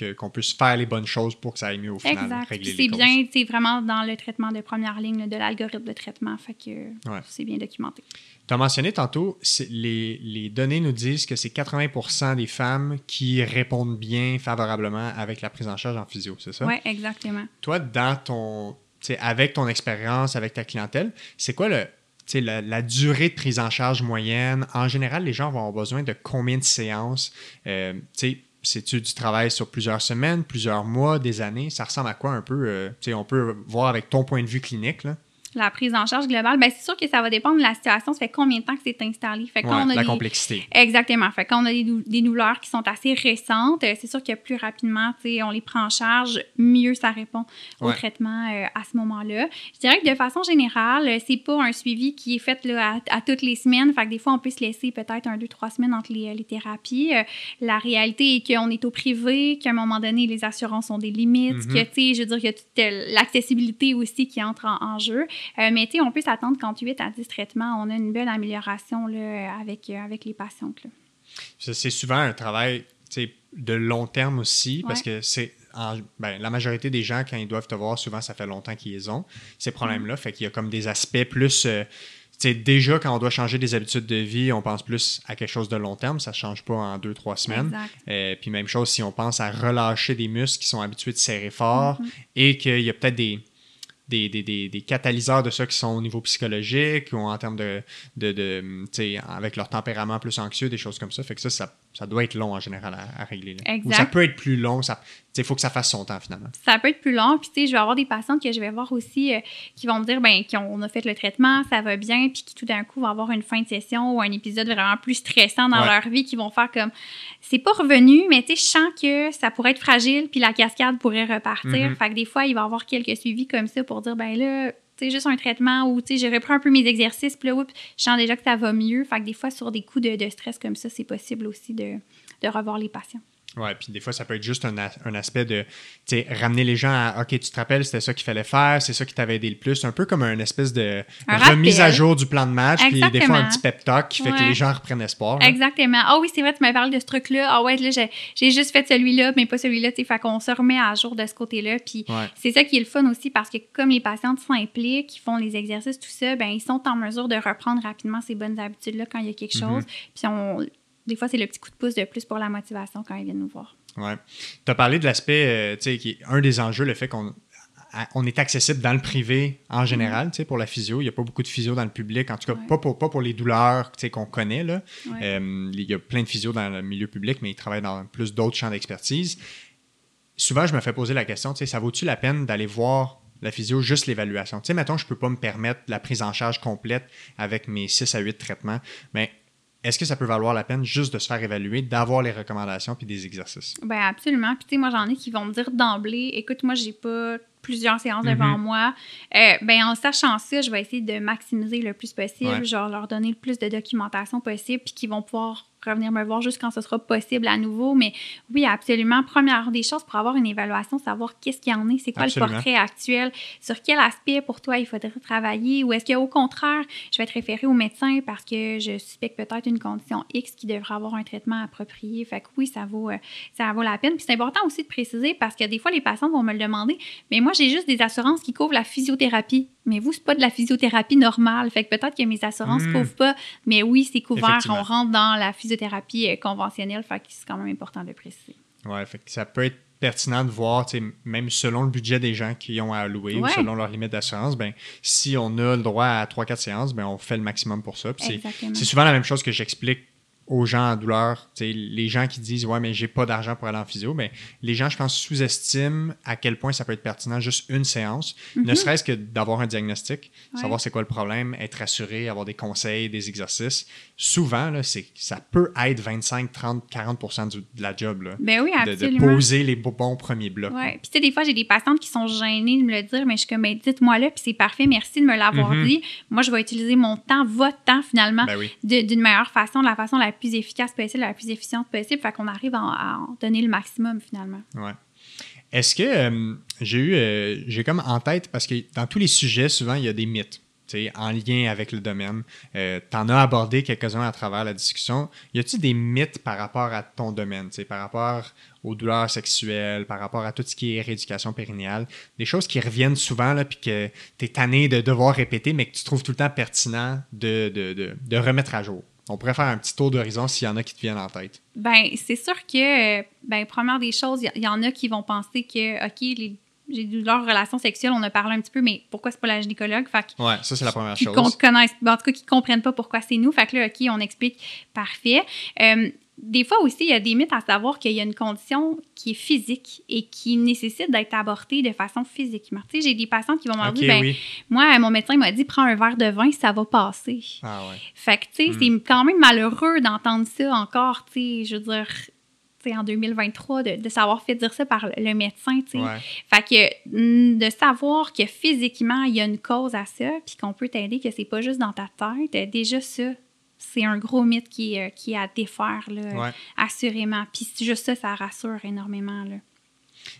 de- qu'on puisse faire les bonnes choses pour que ça aille mieux au final, Exact. C'est bien, c'est vraiment dans le traitement de première ligne là, de l'algorithme de traitement. Fait que Ouais. c'est bien documenté. Tu as mentionné tantôt, les, les données nous disent que c'est 80% des femmes qui répondent bien favorablement avec la prise en charge en physio, c'est ça? Oui, exactement. Toi, dans ton, avec ton expérience, avec ta clientèle, c'est quoi le, la, durée de prise en charge moyenne? En général, les gens vont avoir besoin de combien de séances? Euh, c'est-tu du travail sur plusieurs semaines, plusieurs mois, des années? Ça ressemble à quoi un peu? euh, on peut voir avec ton point de vue clinique. La prise en charge globale, ben c'est sûr que ça va dépendre de la situation. Ça fait combien de temps que c'est installé? Fait que quand Ouais, on a la des- complexité. Exactement. Fait que quand on a des, dou- des douleurs qui sont assez récentes, euh, c'est sûr que plus rapidement, tu sais, on les prend en charge, mieux ça répond au Ouais. traitement euh, à ce moment-là. Je dirais que de façon générale, euh, c'est pas un suivi qui est fait là, à, à toutes les semaines. Fait que des fois, on peut se laisser peut-être un, deux, trois semaines entre les, les thérapies. Euh, la réalité est qu'on est au privé, qu'à un moment donné, les assurances ont des limites, Mhm. que, tu sais, je veux dire, il y a toute euh, l'accessibilité aussi qui entre en, en jeu. Euh, mais, tu sais, on peut s'attendre qu'en 8 à 10 traitements, on a une belle amélioration là, avec, euh, avec les patientes. C'est souvent un travail de long terme aussi, parce Ouais. que c'est en- ben, la majorité des gens, quand ils doivent te voir, souvent, ça fait longtemps qu'ils les ont, ces problèmes-là. Fait qu'il y a comme des aspects plus. euh, tu sais, déjà, quand on doit changer des habitudes de vie, on pense plus à quelque chose de long terme. Ça ne change pas en deux, trois semaines. Euh, puis même chose si on pense à relâcher des muscles qui sont habitués de serrer fort Mhm. et qu'il y a peut-être des, des, catalyseurs de ça qui sont au niveau psychologique ou en termes de, de, de avec leur tempérament plus anxieux, des choses comme ça. Fait que ça, ça, ça doit être long en général à, à régler. là. Ou ça peut être plus long. ça- Il faut que ça fasse son temps finalement. Ça peut être plus long. Puis, tu sais, je vais avoir des patientes que je vais voir aussi euh, qui vont me dire, ben, qu'on a fait le traitement, ça va bien, puis qui tout d'un coup vont avoir une fin de session ou un épisode vraiment plus stressant dans Ouais. leur vie, qui vont faire comme, c'est pas revenu, mais tu sais, je sens que ça pourrait être fragile, puis la cascade pourrait repartir. Mhm. Fait que des fois, il va y avoir quelques suivis comme ça pour dire, ben là, juste un traitement ou, tu sais, j'ai repris un peu mes exercices, puis là, oups, je sens déjà que ça va mieux. Fait que des fois, sur des coups de, stress comme ça, c'est possible aussi de revoir les patients. Ouais, puis des fois, ça peut être juste un, a- un aspect de ramener les gens à OK, tu te rappelles, c'était ça qu'il fallait faire, c'est ça qui t'avait aidé le plus. Un peu comme un espèce de Un remise à jour du plan de match, puis des fois un petit pep talk qui fait que les gens reprennent espoir. là. Exactement. Ah oui, c'est vrai, tu m'as parlé de ce truc-là. Ah ouais, là, j'ai juste fait celui-là, mais pas celui-là. Fait qu'on se remet à jour de ce côté-là. Puis Ouais. c'est ça qui est le fun aussi parce que comme les patientes s'impliquent, qui font les exercices, tout ça, ben ils sont en mesure de reprendre rapidement ces bonnes habitudes-là quand il y a quelque Mhm. chose. Puis on, des fois, c'est le petit coup de pouce de plus pour la motivation quand ils viennent nous voir. Ouais. Tu as parlé de l'aspect, euh, tu sais, qui est un des enjeux, le fait qu'on on est accessible dans le privé en général, tu sais, pour la physio. Il n'y a pas beaucoup de physio dans le public, en tout cas, Ouais. pas, pour, pas pour les douleurs tu sais, qu'on connaît. Là. Ouais. Euh, il y a plein de physio dans le milieu public, mais ils travaillent dans plus d'autres champs d'expertise. Souvent, je me fais poser la question, tu sais, ça vaut-tu la peine d'aller voir la physio, juste l'évaluation? Tu sais, mettons, je ne peux pas me permettre la prise en charge complète avec mes 6 à 8 traitements, mais est-ce que ça peut valoir la peine juste de se faire évaluer, d'avoir les recommandations puis des exercices? Ben absolument. Puis tu sais, moi j'en ai qui vont me dire d'emblée, écoute, moi j'ai pas plusieurs séances devant Mhm. moi. Euh, ben en sachant ça, je vais essayer de maximiser le plus possible, Ouais. genre leur donner le plus de documentation possible, puis qu'ils vont pouvoir revenir me voir juste quand ce sera possible à nouveau. Mais oui, absolument. Première des choses pour avoir une évaluation, savoir qu'est-ce qu'il y en est, c'est quoi Absolument. le portrait actuel, sur quel aspect pour toi il faudrait travailler, ou est-ce qu'au contraire, je vais te référer au médecin parce que je suspecte peut-être une condition X qui devrait avoir un traitement approprié. Fait que oui, ça vaut, euh, ça vaut la peine. Puis c'est important aussi de préciser parce que des fois, les patients vont me le demander, mais moi, j'ai juste des assurances qui couvrent la physiothérapie. Mais vous, c'est pas de la physiothérapie normale. Fait que peut-être que mes assurances Mm. couvrent pas, mais oui, c'est couvert. On rentre dans la physiothérapie euh, conventionnelle. Fait que c'est quand même important de le préciser. Ouais, fait que ça peut être pertinent de voir, même selon le budget des gens qui ont à allouer ou selon leur limite d'assurance, ben, si on a le droit à 3-4 séances, ben, on fait le maximum pour ça. C'est souvent la même chose que j'explique aux gens en douleur. Les gens qui disent Ouais, mais j'ai pas d'argent pour aller en physio, mais les gens, je pense, sous-estiment à quel point ça peut être pertinent juste une séance, ne serait-ce que d'avoir un diagnostic, Mhm. Ouais. savoir c'est quoi le problème, être assuré, avoir des conseils, des exercices. Souvent, là, c'est, ça peut être 25, 30, 40 du- de la job. Là, Ben oui, de, de absolument. poser les bo- bons premiers blocs. Ouais. Puis, tu sais, des fois, j'ai des patientes qui sont gênées de me le dire, mais je suis comme, ben, dites-moi là, puis c'est parfait, merci de me l'avoir Mhm. dit. Moi, je vais utiliser mon temps, votre temps, finalement, Ben oui. d'une meilleure façon, de la façon la plus efficace possible, la plus efficiente possible. Fait qu'on arrive à, en donner le maximum, finalement. Ouais. Est-ce que euh, j'ai eu, euh, j'ai comme en tête, parce que dans tous les sujets, souvent, il y a des mythes en lien avec le domaine. Euh, tu en as abordé quelques-uns à travers la discussion. Y a-t-il des mythes par rapport à ton domaine, par rapport aux douleurs sexuelles, par rapport à tout ce qui est rééducation périnéale, des choses qui reviennent souvent, puis que tu es tanné de devoir répéter, mais que tu trouves tout le temps pertinent de, de, de, de remettre à jour? On pourrait faire un petit tour d'horizon s'il y en a qui te viennent en tête. Ben, c'est sûr que, ben, première des choses, il y, en a qui vont penser que, OK, les- j'ai des douleurs relations sexuelles, on a parlé un petit peu, mais pourquoi c'est pas la gynécologue? Fait que Ouais, ça, c'est la première chose. qu'on connaisse, ben, en tout cas, qui comprennent pas pourquoi c'est nous. Fait que là, OK, on explique. Parfait. Euh, des fois aussi, il y a des mythes à savoir qu'il y a une condition qui est physique et qui nécessite d'être abordée de façon. Tu sais, j'ai des patients qui vont me Ok, dire, ben, oui. moi, mon médecin m'a dit, prends un verre de vin, ça va passer. Ah ouais. Fait que, tu sais, Hmm. c'est quand même malheureux d'entendre ça encore, tu sais, je veux dire, tu sais, en 2023, de, de savoir fait dire ça par le- médecin, tu sais. Ouais. Fait que de savoir que physiquement, il y a une cause à ça, puis qu'on peut t'aider, que c'est pas juste dans ta tête, déjà ça, c'est un gros mythe qui, est, euh, qui est à défaire, là, Ouais. assurément. Puis c'est juste ça, ça rassure énormément, là.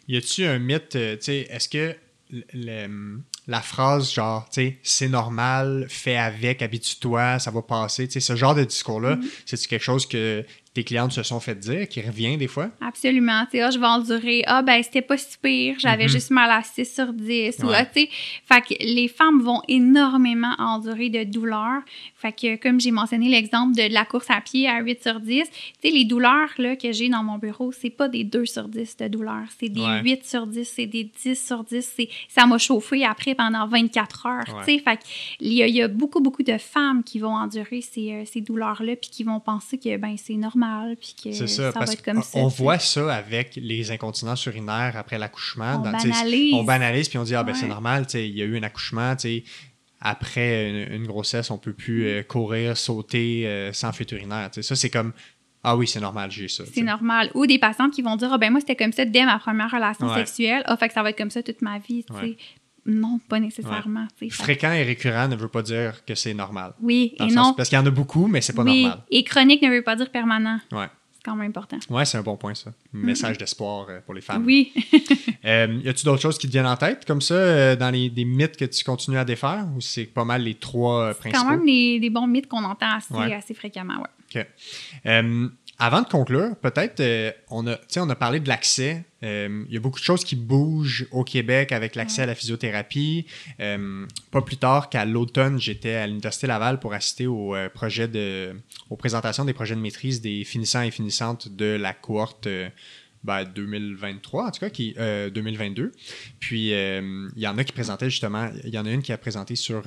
Y a-tu un mythe, euh, tu sais, est-ce que le- le- la phrase genre, tu sais, c'est normal, fais avec, habitue-toi, ça va passer, tu sais, ce genre de discours-là, Mm-hmm. c'est-tu quelque chose que tes clientes se sont fait dire, qui revient des fois? Absolument. Tu sais, ah, je vais endurer. Ah, ben, c'était pas si pire. J'avais Mhm. juste mal à 6 sur 10. Ou, Ouais. ah, tu sais, fait que les femmes vont énormément endurer de douleurs. Fait que, comme j'ai mentionné l'exemple de la course à pied à 8 sur 10, tu sais, les douleurs, là, que j'ai dans mon bureau, c'est pas des 2 sur 10 de douleurs. C'est des Ouais. 8 sur 10, c'est des 10 sur 10. C'est, ça m'a chauffé après pendant 24 heures. Ouais. Tu sais, fait il y, y a beaucoup, beaucoup de femmes qui vont endurer ces, euh, ces douleurs-là puis qui vont penser que, ben, c'est normal puis que C'est ça, ça, parce va être comme ça. sais. voit ça avec les incontinences urinaires après l'accouchement. On dans- banalise. On banalise, puis on dit, ah ben c'est normal, il y a eu un accouchement, tu sais, après une, une grossesse, on peut plus euh, courir, sauter euh, sans fuite urinaire. Ça, c'est comme, ah oui, c'est normal, j'ai ça. C'est normal. Ou des patientes qui vont dire Ah, ben moi, c'était comme ça dès ma première relation Ouais. sexuelle. Ah, fait que ça va être comme ça toute ma vie. Ouais. Non, pas nécessairement. Fréquent et récurrent ne veut pas dire que c'est normal. Oui, et sens- non. parce qu'il y en a beaucoup, mais c'est pas oui. normal. Et chronique ne veut pas dire permanent. Ouais. C'est quand même important. Oui, c'est un bon point, ça. Message d'espoir euh, pour les femmes. Oui. euh, y a-tu d'autres choses qui te viennent en tête, comme ça, euh, dans les des mythes que tu continues à défaire, ou c'est pas mal les trois principaux? quand même des, bons mythes qu'on entend assez, Ouais. assez fréquemment, ouais. OK. Euh, avant de conclure, peut-être, euh, on, a, on a parlé de l'accès. Euh, Il y a beaucoup de choses qui bougent au Québec avec l'accès à la physiothérapie. Euh, pas plus tard qu'à l'automne, j'étais à l'Université Laval pour assister au projet de, aux présentations des projets de maîtrise des finissants et finissantes de la cohorte euh, ben, 2023, en tout cas, qui, euh, 2022. Puis, il y en a qui présentaient justement, il y en a une qui a présenté sur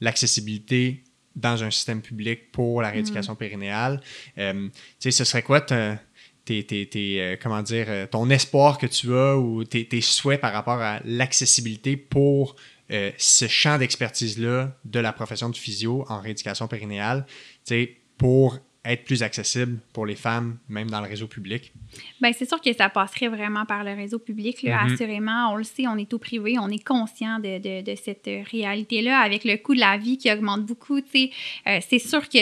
l'accessibilité dans un système public pour la rééducation périnéale. Euh, tu sais, ce serait quoi ta- tes, tes- tes, euh, comment dire, euh, ton espoir que tu as ou tes, tes souhaits par rapport à l'accessibilité pour euh, ce champ d'expertise-là de la profession de physio en rééducation périnéale, tu sais, pour être plus accessible pour les femmes, même dans le réseau public? Bien, c'est sûr que ça passerait vraiment par le réseau public, là, Mhm. assurément. On le sait, on est au privé, on est conscient de, de- de cette euh, réalité-là avec le coût de la vie qui augmente beaucoup. tu sais. Euh, c'est sûr que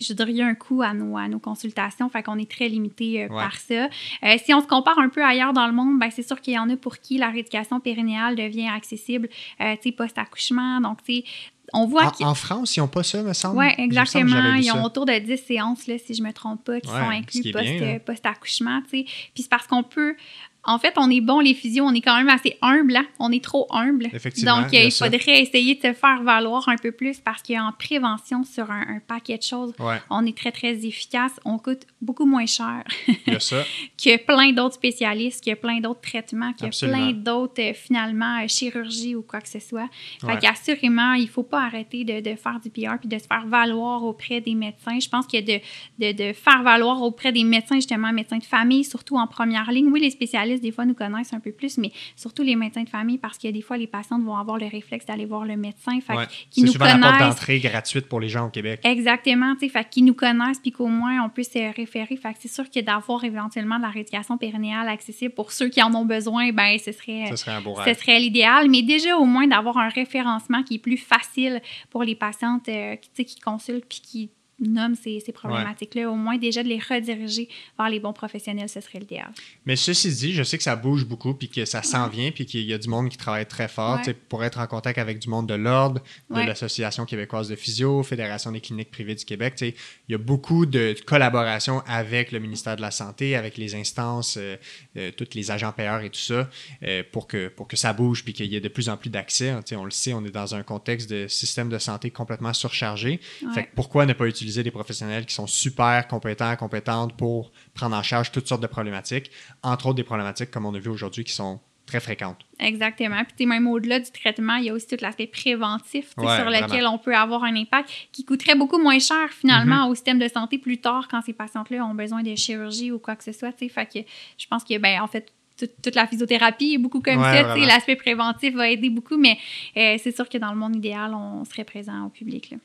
je dirais, il y a un coût à nos, à nos consultations, fait qu'on est très limité euh, Ouais. par ça. Euh, si on se compare un peu ailleurs dans le monde, ben, c'est sûr qu'il y en a pour qui la rééducation périnéale devient accessible, euh, tu sais, post-accouchement. Donc, tu sais, on voit que... En, en France, ils n'ont pas ça, me semble. Oui, semble exactement. Ils ont autour de 10 séances, là, si je ne me trompe pas, qui Ouais, sont inclus post, là. euh, post-accouchement. tu sais. Puis c'est parce qu'on peut. En fait, on est bon, les physios, on est quand même assez humble. hein. On est trop humble. Effectivement, Donc, il ça. faudrait essayer de se faire valoir un peu plus parce qu'en prévention, sur un, un paquet de choses, Ouais, on est très, très efficace. On coûte beaucoup moins cher il y a ça. que plein d'autres spécialistes, que plein d'autres traitements, que Absolument. plein d'autres, euh, finalement, euh, chirurgies ou quoi que ce soit. Fait Ouais. qu'assurément, il ne faut pas arrêter de, de faire du PR puis de se faire valoir auprès des médecins. Je pense que de, de, de faire valoir auprès des médecins, justement, médecins de famille, surtout en première ligne. Oui, les spécialistes, des fois, nous connaissent un peu plus, mais surtout les médecins de famille, parce que des fois, les patientes vont avoir le réflexe d'aller voir le médecin. Fait Ouais. C'est nous souvent la porte connaissent. d'entrée gratuite pour les gens au Québec. Exactement, tu sais, fait qu'ils nous connaissent puis qu'au moins on peut se référer. Fait que c'est sûr que d'avoir éventuellement de la rééducation périnéale accessible pour ceux qui en ont besoin, ben ce serait Ce serait ce serait l'idéal, mais déjà au moins d'avoir un référencement qui est plus facile pour les patientes euh, qui, qui consultent puis qui nomment ces, ces problématiques-là, au moins déjà de les rediriger vers les bons professionnels, ce serait l'idéal. Mais ceci dit, je sais que ça bouge beaucoup, puis que ça s'en vient, puis qu'il y a du monde qui travaille très fort pour être en contact avec du monde de l'ordre, de l'Association québécoise de physio, Fédération des cliniques privées du Québec. Il y a beaucoup de collaboration avec le ministère de la Santé, avec les instances, euh, euh, tous les agents payeurs et tout ça, euh, pour, que, pour que ça bouge, puis qu'il y ait de plus en plus d'accès. Sais, On le sait, on est dans un contexte de système de santé complètement surchargé. Fait que pourquoi ne pas utiliser des professionnels qui sont super compétents, compétentes pour prendre en charge toutes sortes de problématiques, entre autres des problématiques comme on a vu aujourd'hui qui sont très fréquentes. Exactement. Puis, même au-delà du traitement, il y a aussi tout l'aspect préventif Ouais, sur lequel vraiment. on peut avoir un impact qui coûterait beaucoup moins cher finalement au système de santé plus tard quand ces patientes-là ont besoin de chirurgie ou quoi que ce soit. Fait que je pense que, ben, en fait, tout- toute la physiothérapie est beaucoup comme Ouais, ça. L'aspect préventif va aider beaucoup, mais euh, c'est sûr que dans le monde idéal, on serait présent au public. Là.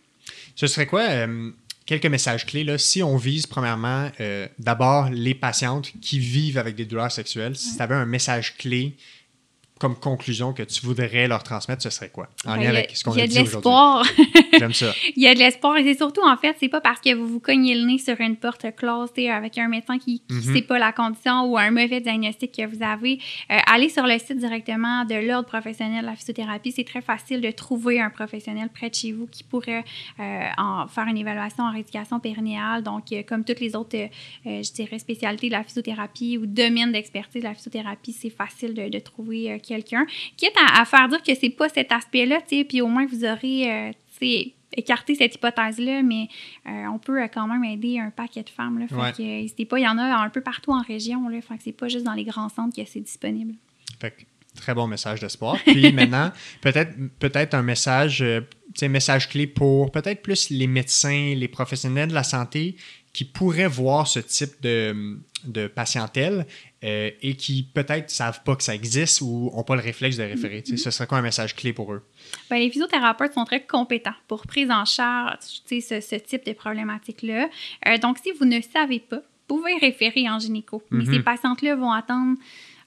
Ce serait quoi euh, quelques messages clés là, si on vise premièrement euh, d'abord les patientes qui vivent avec des douleurs sexuelles, si tu avais un message clé comme conclusion que tu voudrais leur transmettre, ce serait quoi? En Ben, lien avec ce qu'on il y a, a de dit aujourd'hui. l'espoir. J'aime ça. Il y a de l'espoir et c'est surtout en fait, c'est pas parce que vous vous cognez le nez sur une porte close avec un médecin qui ne Mhm. sait pas la condition ou un mauvais diagnostic que vous avez. Euh, allez sur le site directement de l'Ordre professionnel de la physiothérapie. C'est très facile de trouver un professionnel près de chez vous qui pourrait euh, en faire une évaluation en rééducation périnéale. Donc, euh, comme toutes les autres, euh, je dirais, spécialités de la physiothérapie ou domaines d'expertise de la physiothérapie, c'est facile de, de trouver quelqu'un. Quitte à, à faire dire que c'est pas cet aspect-là, tu sais, puis au moins vous aurez, euh, tu sais, écarté cette hypothèse-là, mais euh, on peut euh, quand même aider un paquet de femmes. Là, fait Ouais. que, n'hésitez pas, il y en a un peu partout en région. Là, fait que c'est pas juste dans les grands centres que c'est disponible. Fait que, très bon message d'espoir. Puis maintenant, peut-être peut-être un message, euh, tu sais, message clé pour peut-être plus les médecins, les professionnels de la santé qui pourraient voir ce type de, de patientèle euh, et qui peut-être savent pas que ça existe ou n'ont pas le réflexe de référer. Sais, Ce serait quoi un message clé pour eux? Ben, les physiothérapeutes sont très compétents pour prise en charge ce, ce type de problématique-là. Euh, donc, si vous ne savez pas, vous pouvez référer en gynéco. Mais Mhm. ces patientes-là vont attendre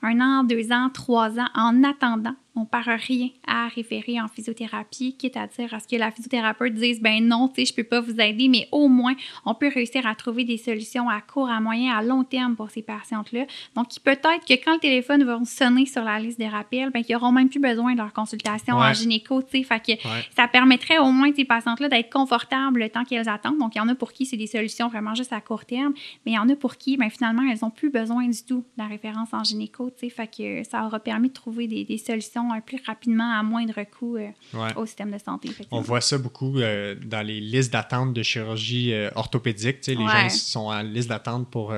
un an, deux ans, trois ans en attendant on perd rien à référer en physiothérapie, quitte à dire à ce que la physiothérapeute dise ben non, tu sais, je peux pas vous aider, mais au moins, on peut réussir à trouver des solutions à court, à moyen, à long terme pour ces patientes-là. Donc, peut-être que quand le téléphone va sonner sur la liste des rappels, ben, qu'ils n'auront même plus besoin de leur consultation en gynéco, tu sais. Fait que ça permettrait au moins ces patientes-là d'être confortables le temps qu'elles attendent. Donc, il y en a pour qui c'est des solutions vraiment juste à court terme, mais il y en a pour qui, ben, finalement, elles n'ont plus besoin du tout de la référence en gynéco, tu sais. Fait que ça aura permis de trouver des, des solutions plus rapidement à moindre coût euh, au système de santé. On voit ça beaucoup euh, dans les listes d'attente de chirurgie euh, orthopédique. les gens sont en liste d'attente pour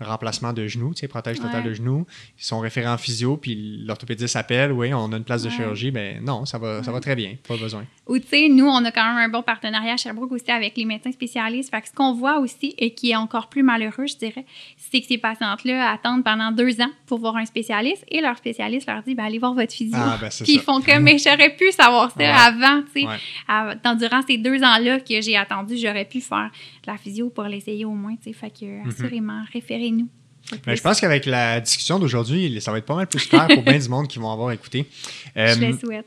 remplacement de genoux, protège total de genoux. Ils sont référés en physio, puis l'orthopédiste appelle, oui, on a une place de chirurgie. Ben non, ça va, ça va très bien, pas besoin. Ou tu sais, nous, on a quand même un bon partenariat à Sherbrooke aussi avec les médecins spécialistes. Fait que ce qu'on voit aussi, et qui est encore plus malheureux, je dirais, c'est que ces patientes-là attendent pendant deux ans pour voir un spécialiste et leur spécialiste leur dit ben, allez voir votre physio. Ah, ben, Puis ils font comme mais j'aurais pu savoir ça avant, tu sais. durant ces deux ans-là que j'ai attendu, j'aurais pu faire de la physio pour l'essayer au moins, tu sais. Fait que, mm-hmm. assurément, référez-nous. Ben, je pense qu'avec la discussion d'aujourd'hui, ça va être pas mal plus clair pour bien du monde qui vont avoir écouté. je le euh, souhaite.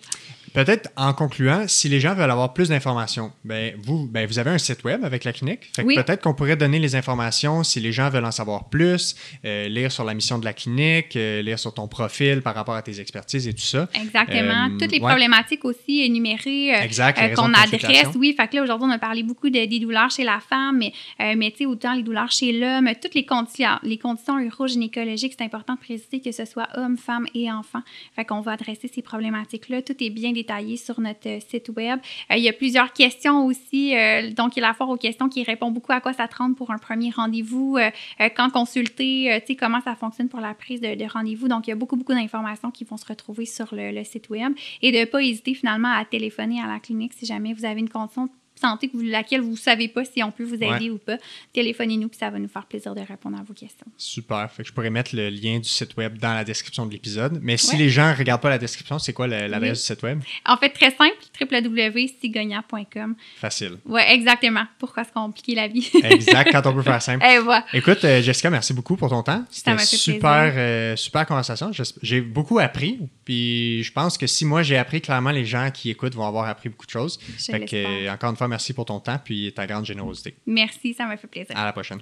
Peut-être en concluant, si les gens veulent avoir plus d'informations, ben vous, ben vous avez un site web avec la clinique. Peut-être qu'on pourrait donner les informations si les gens veulent en savoir plus, euh, lire sur la mission de la clinique, euh, lire sur ton profil par rapport à tes expertises et tout ça. Exactement. Euh, Toutes les problématiques aussi énumérées qu'on adresse. Oui, fait que là, aujourd'hui, on a parlé beaucoup de, des douleurs chez la femme, mais, mais tu sais, autant les douleurs chez l'homme, toutes les conditions, les conditions urogynécologiques, c'est important de préciser que ce soit homme, femme et enfant. Fait qu'on va adresser ces problématiques-là. Tout est bien détaillé sur notre euh, site web. Euh, il y a plusieurs questions aussi. Euh, donc, il y a la foire aux questions qui répond beaucoup à quoi ça te rend pour un premier rendez-vous, quand consulter, tu sais, comment ça fonctionne pour la prise de, rendez-vous. Donc, il y a beaucoup, beaucoup d'informations qui vont se retrouver sur le, le site web et de ne pas hésiter finalement à téléphoner à la clinique si jamais vous avez une condition santé laquelle vous ne savez pas si on peut vous aider ou pas, téléphonez-nous puis ça va nous faire plaisir de répondre à vos questions. Super. Fait que je pourrais mettre le lien du site web dans la description de l'épisode. Mais si les gens ne regardent pas la description, c'est quoi l'adresse du site web? En fait, très simple, www.sigogna.com. Facile. Oui, exactement. Pourquoi se compliquer la vie? exact, quand on peut faire simple. Et voilà. Écoute, euh, Jessica, merci beaucoup pour ton temps. C'était super, euh, super conversation. J'ai beaucoup appris. Puis je pense que si moi j'ai appris, clairement, les gens qui écoutent vont avoir appris beaucoup de choses. fait que, encore une fois, merci pour ton temps puis ta grande générosité. Merci, ça m'a fait plaisir. À la prochaine.